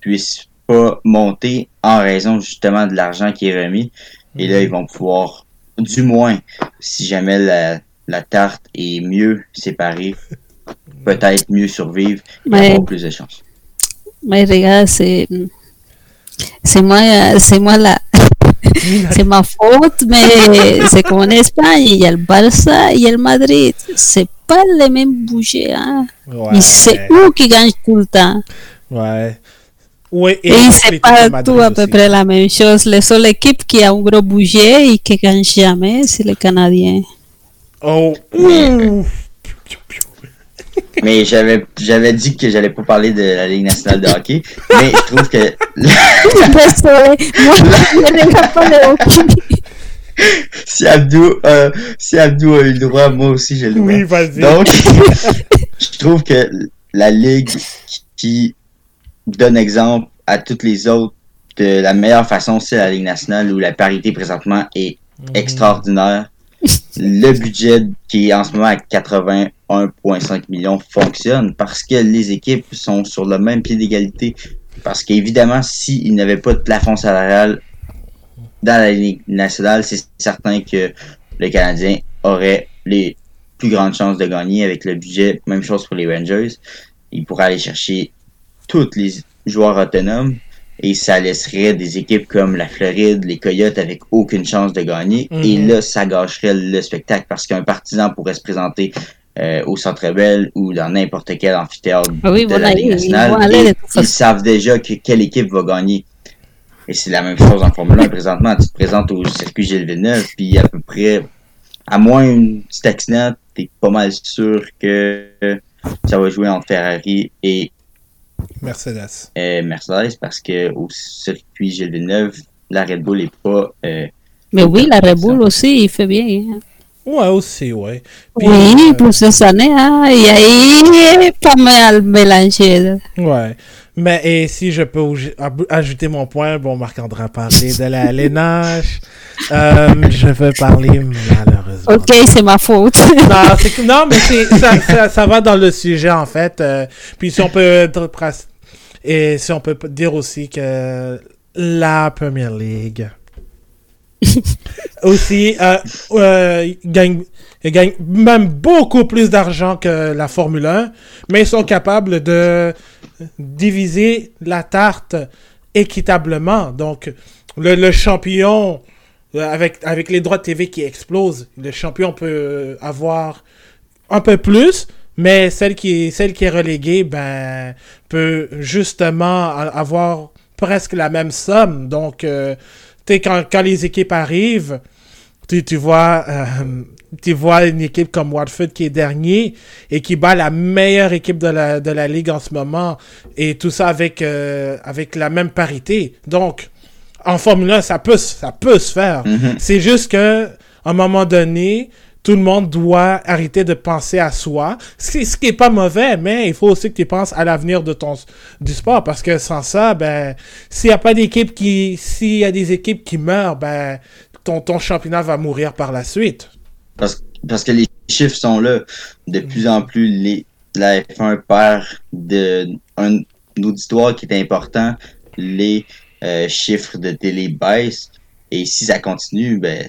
puissent pas monter en raison justement de l'argent qui est remis. Et là, ils vont pouvoir, du moins, si jamais la, la tarte est mieux séparée, peut-être mieux survivre et Mais- avoir plus de chance. mais regarde, c'est. C'est moi, c'est moi la. c'est ma faute, mais c'est comme en Espagne, il y a le Barça, il y a le Madrid. C'est pas les mêmes budgets, hein. Ouais. Et c'est eux qui gagnent tout le temps. Ouais. Oui, Et, les c'est pas Madrid tout à peu aussi. près la même chose. La seule équipe qui a un gros budget et qui gagne jamais, c'est les Canadiens. Oh. Mais- Ouh. Mais j'avais j'avais dit que j'allais pas parler de la Ligue nationale de hockey, mais je trouve que Désolé, moi je ne regarde pas le hockey. si Abdou, euh, si Abdou a eu le droit, moi aussi j'ai le droit. Oui, vas-y. Donc, je trouve que la Ligue qui donne exemple à toutes les autres de la meilleure façon, c'est la Ligue nationale où la parité présentement est Mhm. extraordinaire. Le budget qui est en ce moment à 81,5 millions fonctionne parce que les équipes sont sur le même pied d'égalité. Parce qu'évidemment, s'il n'y avait pas de plafond salarial dans la Ligue nationale, c'est certain que le Canadien aurait les plus grandes chances de gagner avec le budget. Même chose pour les Rangers. Ils pourraient aller chercher tous les joueurs autonomes et ça laisserait des équipes comme la Floride, les Coyotes avec aucune chance de gagner. Mhm. Et là, ça gâcherait le spectacle parce qu'un partisan pourrait se présenter euh, au Centre Bell ou dans n'importe quel amphithéâtre Ah oui, de voilà, la Ligue ils- ils nationale. aller et ils façon. savent déjà que quelle équipe va gagner. Et c'est la même chose en Formule 1 présentement. Tu te présentes au circuit Gilles Villeneuve, puis à peu près, à moins une petite accident, t'es pas mal sûr que ça va jouer entre Ferrari et Mercedes. euh, Mercedes parce que au circuit Gilles Villeneuve, la Red Bull est pas. euh, Mais oui, la Red Bull aussi, il fait bien. hein. Ouais, aussi, ouais. Puis, Oui, euh, plusieurs années, hein, et ahí pas mal mélangé. Ouais. Mais et si je peux ajouter mon point, bon, Marc-André a parlé de la LNH. Euh, je veux parler malheureusement. Ok, c'est ma faute. Non, mais ça, ça, ça va dans le sujet en fait. euh, puis si on peut et si on peut dire aussi que la Premier League aussi euh, euh, gagne, gagne même beaucoup plus d'argent que la Formule 1, mais ils sont capables de diviser la tarte équitablement. Donc le, le champion avec, avec les droits de TV qui explosent, le champion peut avoir un peu plus, mais celle qui celle qui est reléguée, ben, peut justement avoir presque la même somme. Donc, euh, quand, quand les équipes arrivent, tu, tu vois, euh, tu vois une équipe comme Watford qui est dernier et qui bat la meilleure équipe de la, de la ligue en ce moment et tout ça avec, euh, avec la même parité. Donc, en Formule 1, ça peut, ça peut se faire. Mhm. C'est juste que, à un moment donné, tout le monde doit arrêter de penser à soi. Ce qui, ce qui est pas mauvais, mais il faut aussi que tu penses à l'avenir de ton, du sport. Parce que sans ça, ben, s'il y a pas d'équipe qui, s'il y a des équipes qui meurent, ben, ton, ton championnat va mourir par la suite. Parce, parce que les chiffres sont là. De plus en plus, les, la F1 perd de, un, auditoire qui est important. Les euh, chiffres de télé baissent. Et si ça continue, ben,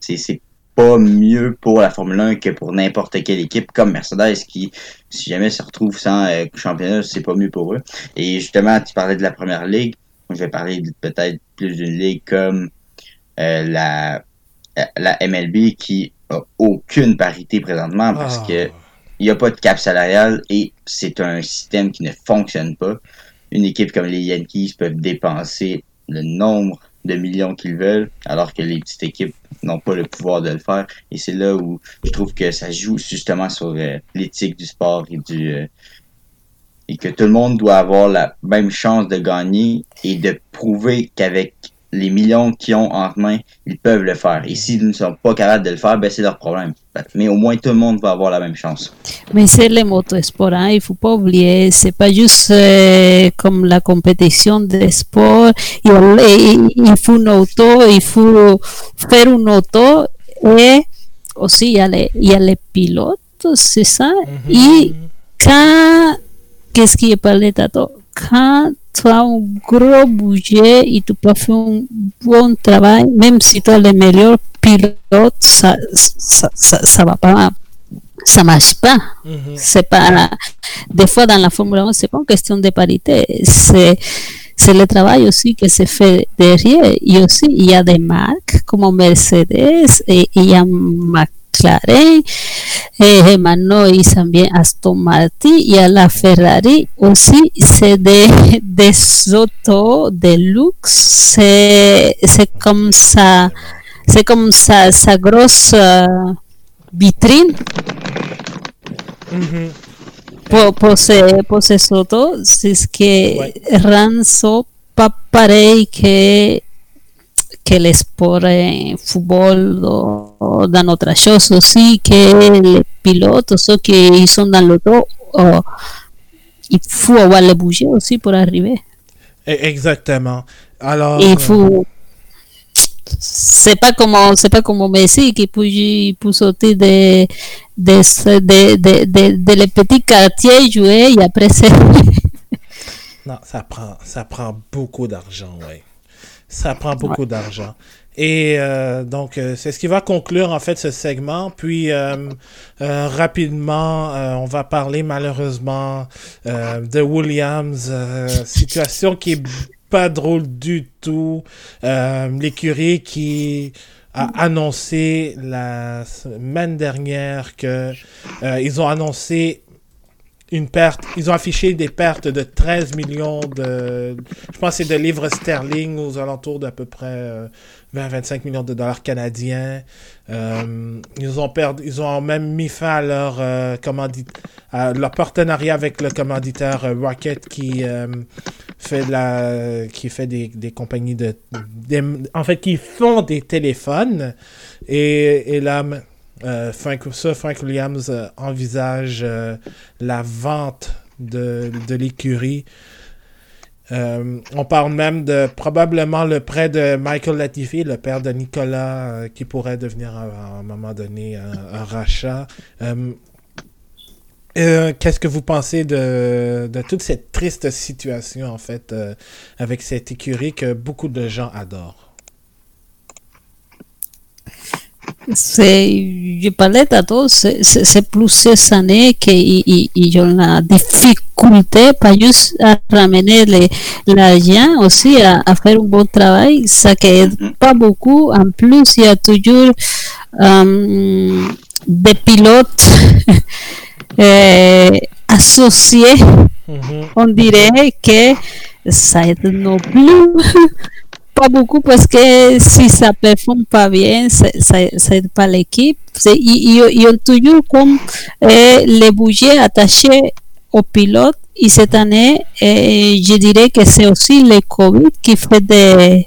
c'est pas mieux pour la Formule 1 que pour n'importe quelle équipe comme Mercedes qui, si jamais se retrouve sans euh, championnat, c'est pas mieux pour eux. Et justement, tu parlais de la première ligue. Je vais parler peut-être plus d'une ligue comme euh, la, la MLB qui a aucune parité présentement parce Ah. que il n'y a pas de cap salarial et c'est un système qui ne fonctionne pas. Une équipe comme les Yankees peuvent dépenser le nombre de millions qu'ils veulent, alors que les petites équipes n'ont pas le pouvoir de le faire. Et c'est là où je trouve que ça joue justement sur euh, l'éthique du sport et du euh, et que tout le monde doit avoir la même chance de gagner et de prouver qu'avec les millions qu'ils ont entre mains, ils peuvent le faire. Et s'ils ne sont pas capables de le faire, ben c'est leur problème. Mais au moins tout le monde va avoir la même chance. Mais c'est le motosport, hein, il faut pas oublier, c'est pas juste euh, comme la compétition de sport, il, faut une auto, il faut faire une auto et aussi il y a les, il y a les pilotes, c'est ça? Mhm. Et quand, qu'est-ce qui est parlé tantôt, quand as un gros budget et tu peux faire un bon travail, même si tu as les meilleurs pilotes, ça, ça, ça, ça va pas, ça marche pas. Mhm. C'est pas, des fois dans la Formule 1, c'est pas une question de parité, c'est, c'est le travail aussi que se fait derrière. Et aussi, il y a des marques comme Mercedes et il y a McLaren et maintenant ils sont bien Aston Martin, il y a la Ferrari aussi, c'est des, des autos de luxe, c'est, c'est comme ça, c'est comme ça, sa grosse euh, vitrine Mhm. pour, pour, ces, pour ces autos, c'est ce qui Ouais. rend ça pas pareil que, que le sport en football ou, ou dans autre chose aussi, que les pilotes, ceux qui sont dans l'auto, oh, il faut avoir le budget aussi pour arriver. Exactement. Alors. Il faut. C'est pas comme c'est pas comme Messi qui peut, peut sauter de de, de, de, de, de les petits quartiers jouer et après c'est Non, ça prend, ça prend beaucoup d'argent, ouais. Ça prend beaucoup d'argent. Et euh, donc, euh, c'est ce qui va conclure en fait ce segment. Puis, euh, rapidement, on va parler malheureusement de Williams. situation qui est pas drôle du tout. L'écurie qui a annoncé la semaine dernière que ils ont annoncé une perte, ils ont affiché des pertes de 13 millions de, je pense c'est de livres sterling aux alentours d'à peu près euh, 20-25 millions de dollars canadiens. Euh, ils ont perdu, ils ont même mis fin à leur euh, commandit, à leur partenariat avec le commanditaire euh, Rocket qui euh, fait de la, qui fait des, des compagnies de, des- en fait qui font des téléphones et, et là euh, Frank, Williams euh, envisage euh, la vente de, l'écurie. Euh, on parle même de probablement le prêt de Michael Latifi, le père de Nicolas, qui pourrait devenir à, un moment donné un, rachat. Qu'est-ce que vous pensez de, de toute cette triste situation, en fait, avec cette écurie que beaucoup de gens adorent? C'est je parlais tantôt c'est c'est- c'est plusieurs années qu'ils ont la difficulté pas juste à ramener les- l'argent aussi à, à faire un bon travail ça aide pas beaucoup en plus il y a toujours euh, des pilotes euh, associés Mhm. on dirait que ça aide non plus pas beaucoup parce que si ça performe pas bien, ça, aide pas l'équipe. Ils, ont toujours comme euh, les budgets attachés au pilote. Et cette année, eh, je dirais que c'est aussi le Covid qui fait des,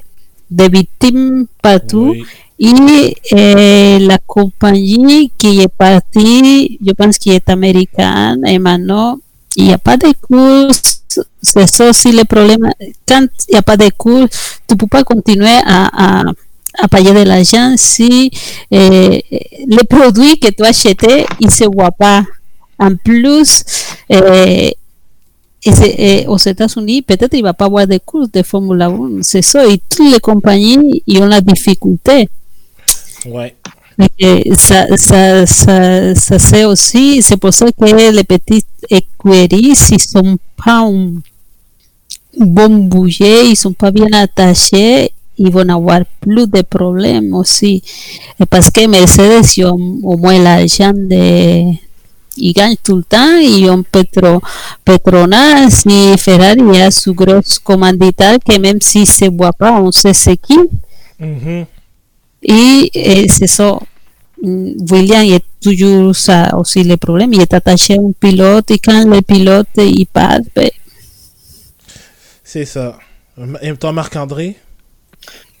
des victimes partout. Oui. Et eh, la compagnie qui est partie, je pense qu'elle est américaine, et maintenant, il n'y a pas de course. C'est ça aussi le problème. Quand il n'y a pas de course, tu ne peux pas continuer à, payer de l'argent si eh, les produits que tu as achetés, ils ne se voient pas. En plus, aux États-Unis, peut-être il va pas avoir de courses de Formule 1. C'est ça. Et toutes les compagnies, ils ont la difficulté. Ouais. Mais que ça, ça, ça, ça c'est aussi, c'est pour ça que les petites écuries, s'ils sont pas un, un bon budget, ils sont pas bien attachés, ils vont avoir plus de problèmes aussi. Et parce que Mercedes, ils ont au moins l'argent de, ils gagnent tout le temps, ils ont Petro, Petronas et Ferrari a su gros commanditaire que même si se voit pas, on sait c'est qui. Mhm. Et, et c'est ça. Mm, William il est toujours ça aussi le problème. Il est attaché à un pilote et quand le pilote il part, ben, C'est ça. Et toi, Marc-André?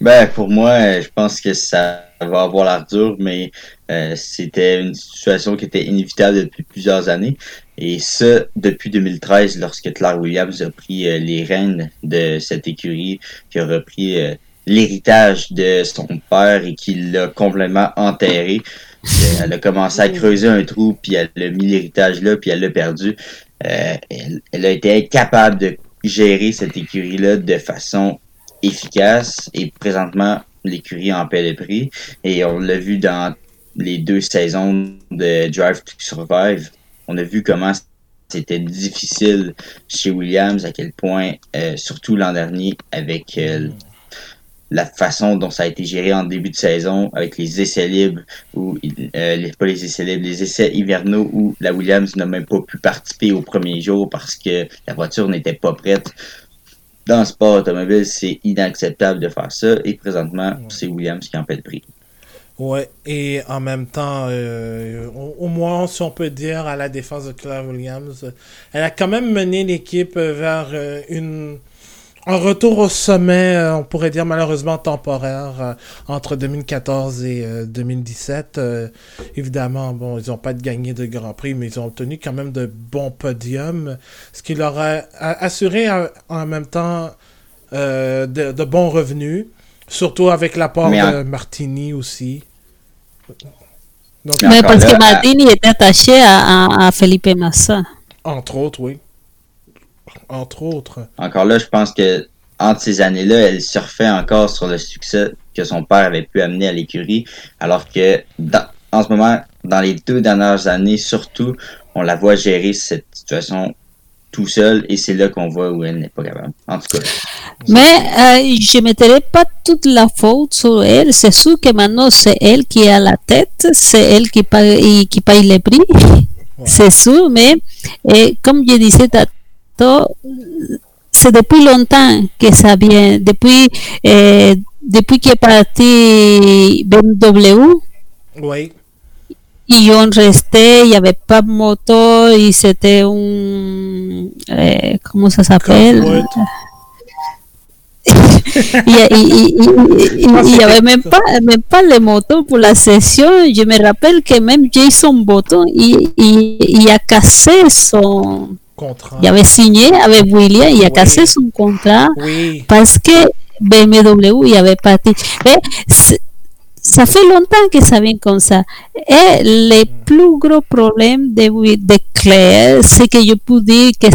Ben, pour moi, je pense que ça va avoir l'air dur, mais euh, c'était une situation qui était inévitable depuis plusieurs années. Et ça, depuis 2013, lorsque Claire Williams a pris euh, les rênes de cette écurie, qui a repris euh, l'héritage de son père et qui l'a complètement enterré. Euh, Elle a commencé à creuser un trou, puis elle a mis l'héritage là, puis elle l'a perdu. Euh, elle, elle a été incapable de gérer cette écurie-là de façon efficace et présentement l'écurie en paie le prix et on l'a vu dans les deux saisons de Drive to Survive on a vu comment c'était difficile chez Williams à quel point euh, surtout l'an dernier avec euh, la façon dont ça a été géré en début de saison avec les essais libres ou euh, les, pas les essais libres, les essais hivernaux où la Williams n'a même pas pu participer au premier jour parce que la voiture n'était pas prête dans le sport automobile, c'est inacceptable de faire ça. Et présentement, c'est Williams qui en paie le prix. Ouais, et en même temps, euh, au, au moins, si on peut dire, à la défense de Claire Williams, elle a quand même mené l'équipe vers euh, une un retour au sommet, euh, on pourrait dire malheureusement temporaire, euh, entre 2014 et euh, 2017. Euh, évidemment, bon, ils n'ont pas gagné de Grand Prix, mais ils ont obtenu quand même de bons podiums, ce qui leur a, a- assuré en, en même temps euh, de, de bons revenus, surtout avec l'apport de Martini aussi. Donc, Mais parce là, que Martini était attaché à, à, à Felipe Massa. entre autres, oui. Entre autres. Encore là, je pense que entre ces années-là, elle surfait encore sur le succès que son père avait pu amener à l'écurie, alors que dans- en ce moment, dans les deux dernières années, surtout, on la voit gérer cette situation tout seul et c'est là qu'on voit où elle n'est pas capable. En tout cas, Mais euh, je ne mettrai pas toute la faute sur elle. C'est sûr que maintenant c'est elle qui est à la tête, c'est elle qui paye, qui paye les prix. C'est sûr, mais et comme je disais c'est depuis longtemps que ça vient. Depuis, euh, depuis qu'est parti BMW, Oui. ils ont resté, il n'y avait pas de moto, et c'était un. euh, comment ça s'appelle il y a- il- il- il- il- il y avait même pas, même pas les motos pour la session. Je me rappelle que même Jason Button, il, il, il a cassé son. Contrat. Il avait signé avec William, il a Oui. cassé son contrat Oui. parce que BMW il avait parti. Mais ça fait longtemps que ça vient comme ça. Et le plus gros problème de, de Claire, c'est que je peux dire que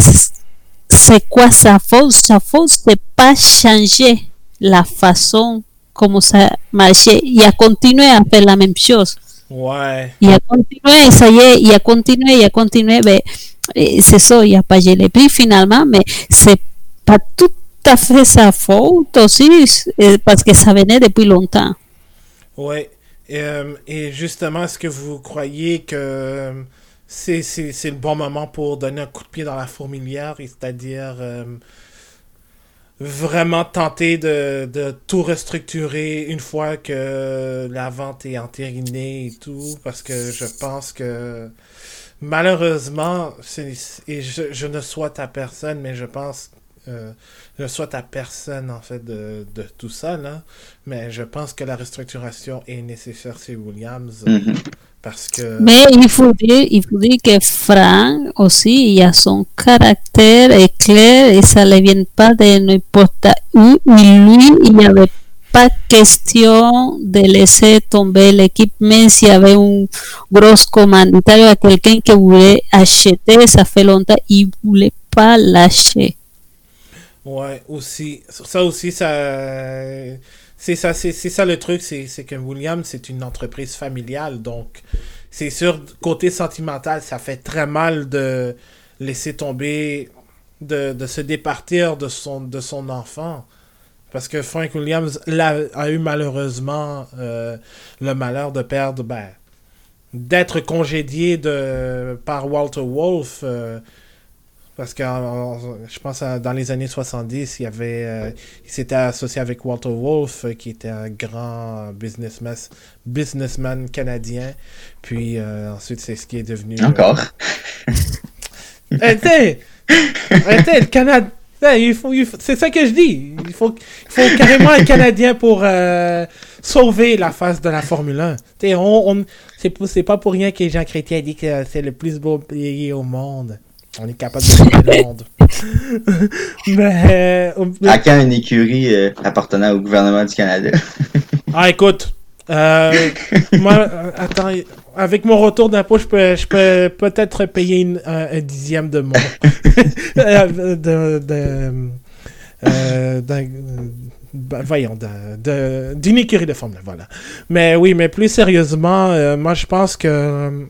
c'est quoi sa faute? Sa faute, c'est pas changer la façon como ça marchait. Il a continué à faire la même chose. Ouais. Il a continué, ça y est, il a continué, il a continué. Mais c'est ça, il a payé les prix finalement, mais c'est pas tout à fait sa faute aussi, eh, parce que ça venait depuis longtemps. Et, euh, et justement, est-ce que vous croyez que euh, c'est, le bon moment pour donner un coup de pied dans la fourmilière, c'est-à-dire euh, vraiment tenter de, de tout restructurer une fois que la vente est entérinée et tout, parce que je pense que malheureusement, et je, ne souhaite à personne, mais je pense, euh, je souhaite à personne en fait de, tout ça, là, mais je pense que la restructuration est nécessaire chez Williams. Mm-hmm. Parce que... Mais il faut dire, il faut dire que Frank aussi, il a son caractère est clair et ça ne vient pas de n'importe où. lui, il n'y avait pas question de laisser tomber l'équipe, même s'il y avait un gros commanditaire quelqu'un qui voulait acheter, ça fait longtemps, il voulait pas lâcher. Ouais, aussi. Ça aussi, ça. C'est ça, c'est ça le truc, c'est que Williams, c'est une entreprise familiale, donc c'est sûr, côté sentimental, ça fait très mal de laisser tomber, de, de se départir de son, de son enfant. Parce que Frank Williams a, eu malheureusement euh, le malheur de perdre, ben, d'être congédié de, par Walter Wolf. Euh, parce que je pense que dans les années 70, il, avait, euh, il s'était associé avec Walter Wolf, qui était un grand businessman, businessman canadien. Puis ensuite, c'est ce qui est devenu. Encore. Arrêtez! le Canada. Il faut, c'est ça que je dis. Il faut, il faut carrément un Canadien pour euh, sauver la face de la Formule 1. on, on c'est, pas pour rien que Jean Chrétien dit que c'est le plus beau pays au monde. On est capable de sauver le monde. Mais, euh, à quand une écurie euh, appartenant au gouvernement du Canada? ah, écoute. moi, attends, avec mon retour d'impôt, je peux, je peux peut-être payer un, dixième de mon. Euh, de, de, euh, ben, voyons, d'une écurie de Formule voilà. Mais oui, mais plus sérieusement, euh, moi je pense que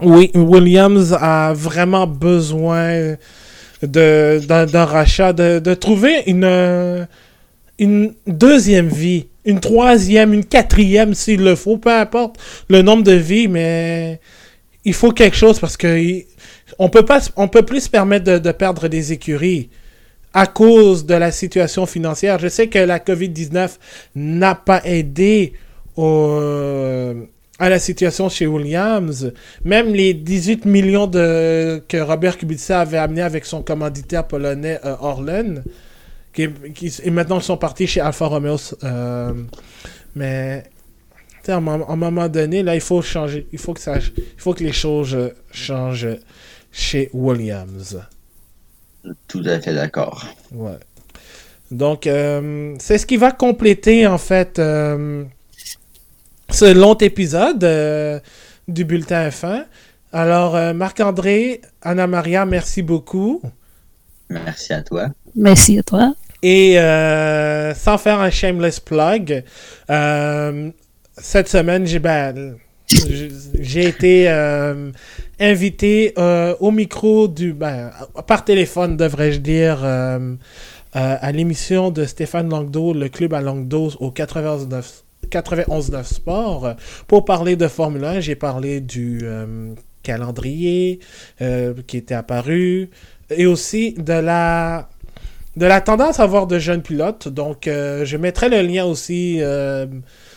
oui, Williams a vraiment besoin d'un rachat, de, de trouver une, une deuxième vie une troisième, une quatrième s'il le faut, peu importe le nombre de vies, mais il faut quelque chose parce que on peut pas, on peut plus se permettre de, perdre des écuries à cause de la situation financière. Je sais que la COVID-19 n'a pas aidé à la situation chez Williams. Même les 18 millions que Robert Kubica avait amené avec son commanditaire polonais euh, Orlen, qui, et maintenant ils sont partis chez Alfa Romeo. Euh, mais à un, moment donné, là, il faut changer. Il faut que, ça, il faut que les choses changent chez Williams. Tout à fait d'accord. Ouais. Donc, euh, c'est ce qui va compléter, en fait, euh, ce long épisode du Bulletin F1. Alors, Marc-André, Anna-Maria, merci beaucoup. Merci à toi. Merci à toi. Et euh, sans faire un shameless plug, euh, cette semaine, j'ai ben, été euh, invité au micro du ben, par téléphone devrais-je dire à l'émission de Stéphane Langdo, le club à Langdo au 91 9 Sport pour parler de Formule 1. J'ai parlé du calendrier qui était apparu et aussi de la de la tendance à avoir de jeunes pilotes. Donc, euh, je mettrai le lien aussi euh,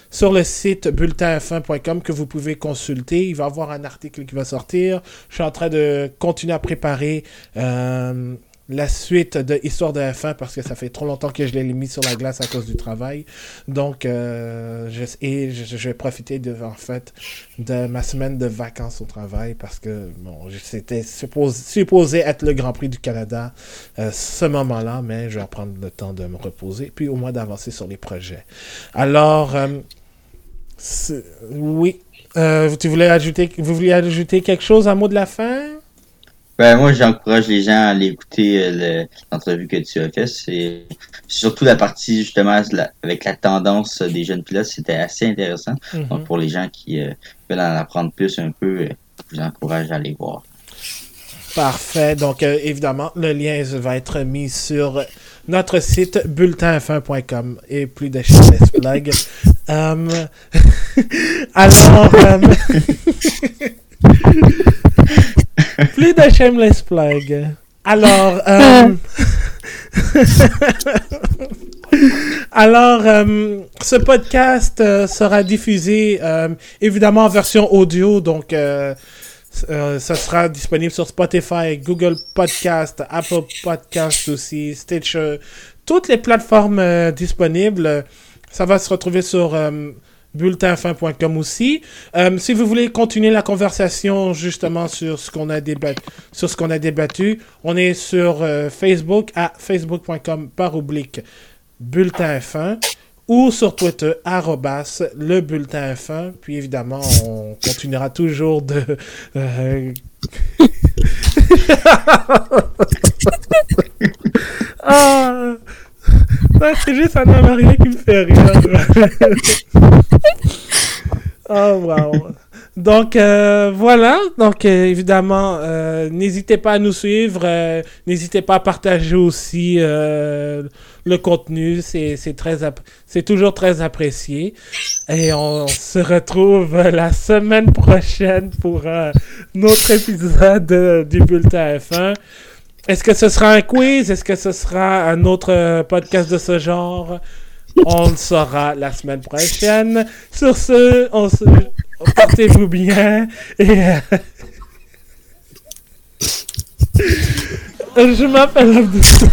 sur le site bulletinf1.com que vous pouvez consulter. Il va y avoir un article qui va sortir. Je suis en train de continuer à préparer euh, la suite de Histoire de F1 parce que ça fait trop longtemps que je l'ai mis sur la glace à cause du travail. Donc, euh, je, et je, vais profiter de, en fait, de ma semaine de vacances au travail parce que bon, c'était supposé, supposé, être le Grand Prix du Canada euh, ce moment-là, mais je vais prendre le temps de me reposer puis au moins d'avancer sur les projets. Alors, euh, oui, tu voulais ajouter, vous vouliez ajouter quelque chose, un mot de la fin? Ben, moi, j'encourage les gens à aller écouter euh, l'entrevue que tu as faite. C'est surtout la partie, justement, avec la tendance des jeunes pilotes, c'était assez intéressant. Mm-hmm. Donc, pour les gens qui euh, veulent en apprendre plus un peu, euh, je vous encourage à aller voir. Parfait. Donc, évidemment, le lien va être mis sur notre site bulletinf1.com et plus de plug. alors, Plus de shameless plug. Alors, euh, alors, euh, ce podcast euh, sera diffusé évidemment en version audio, donc ça sera disponible sur Spotify, Google Podcast, Apple Podcast aussi, Stitcher, toutes les plateformes disponibles. Ça va se retrouver sur bulletinfin.com aussi. Euh, si vous voulez continuer la conversation justement sur ce qu'on a débattu, sur a débattu, on est sur euh, Facebook à facebook.com par oblique bulletin F1 ou sur Twitter arrobas le bulletin F1. Puis évidemment, on continuera toujours de euh, ah, C'est juste un Maria qui me fait rire. oh, wow. Donc, euh, voilà. Donc, euh, évidemment, euh, n'hésitez pas à nous suivre. n'hésitez pas à partager aussi le contenu. C'est c'est très app- c'est toujours très apprécié. Et on se retrouve la semaine prochaine pour un autre épisode du Bulletin F1. Est-ce que ce sera un quiz? Est-ce que ce sera un autre euh, podcast de ce genre? On le saura la semaine prochaine. Sur ce, on se... portez-vous bien. Et euh, je m'appelle Abdou.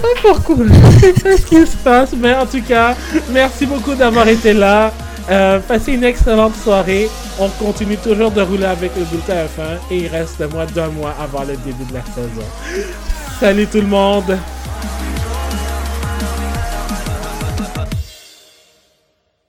Pas pourquoi, je sais pas ce qui se passe, mais en tout cas, merci beaucoup d'avoir été là. Euh, passez une excellente soirée. On continue toujours de rouler avec le bulletin F1 et il reste moins d'un mois avant le début de la saison. Salut tout le monde!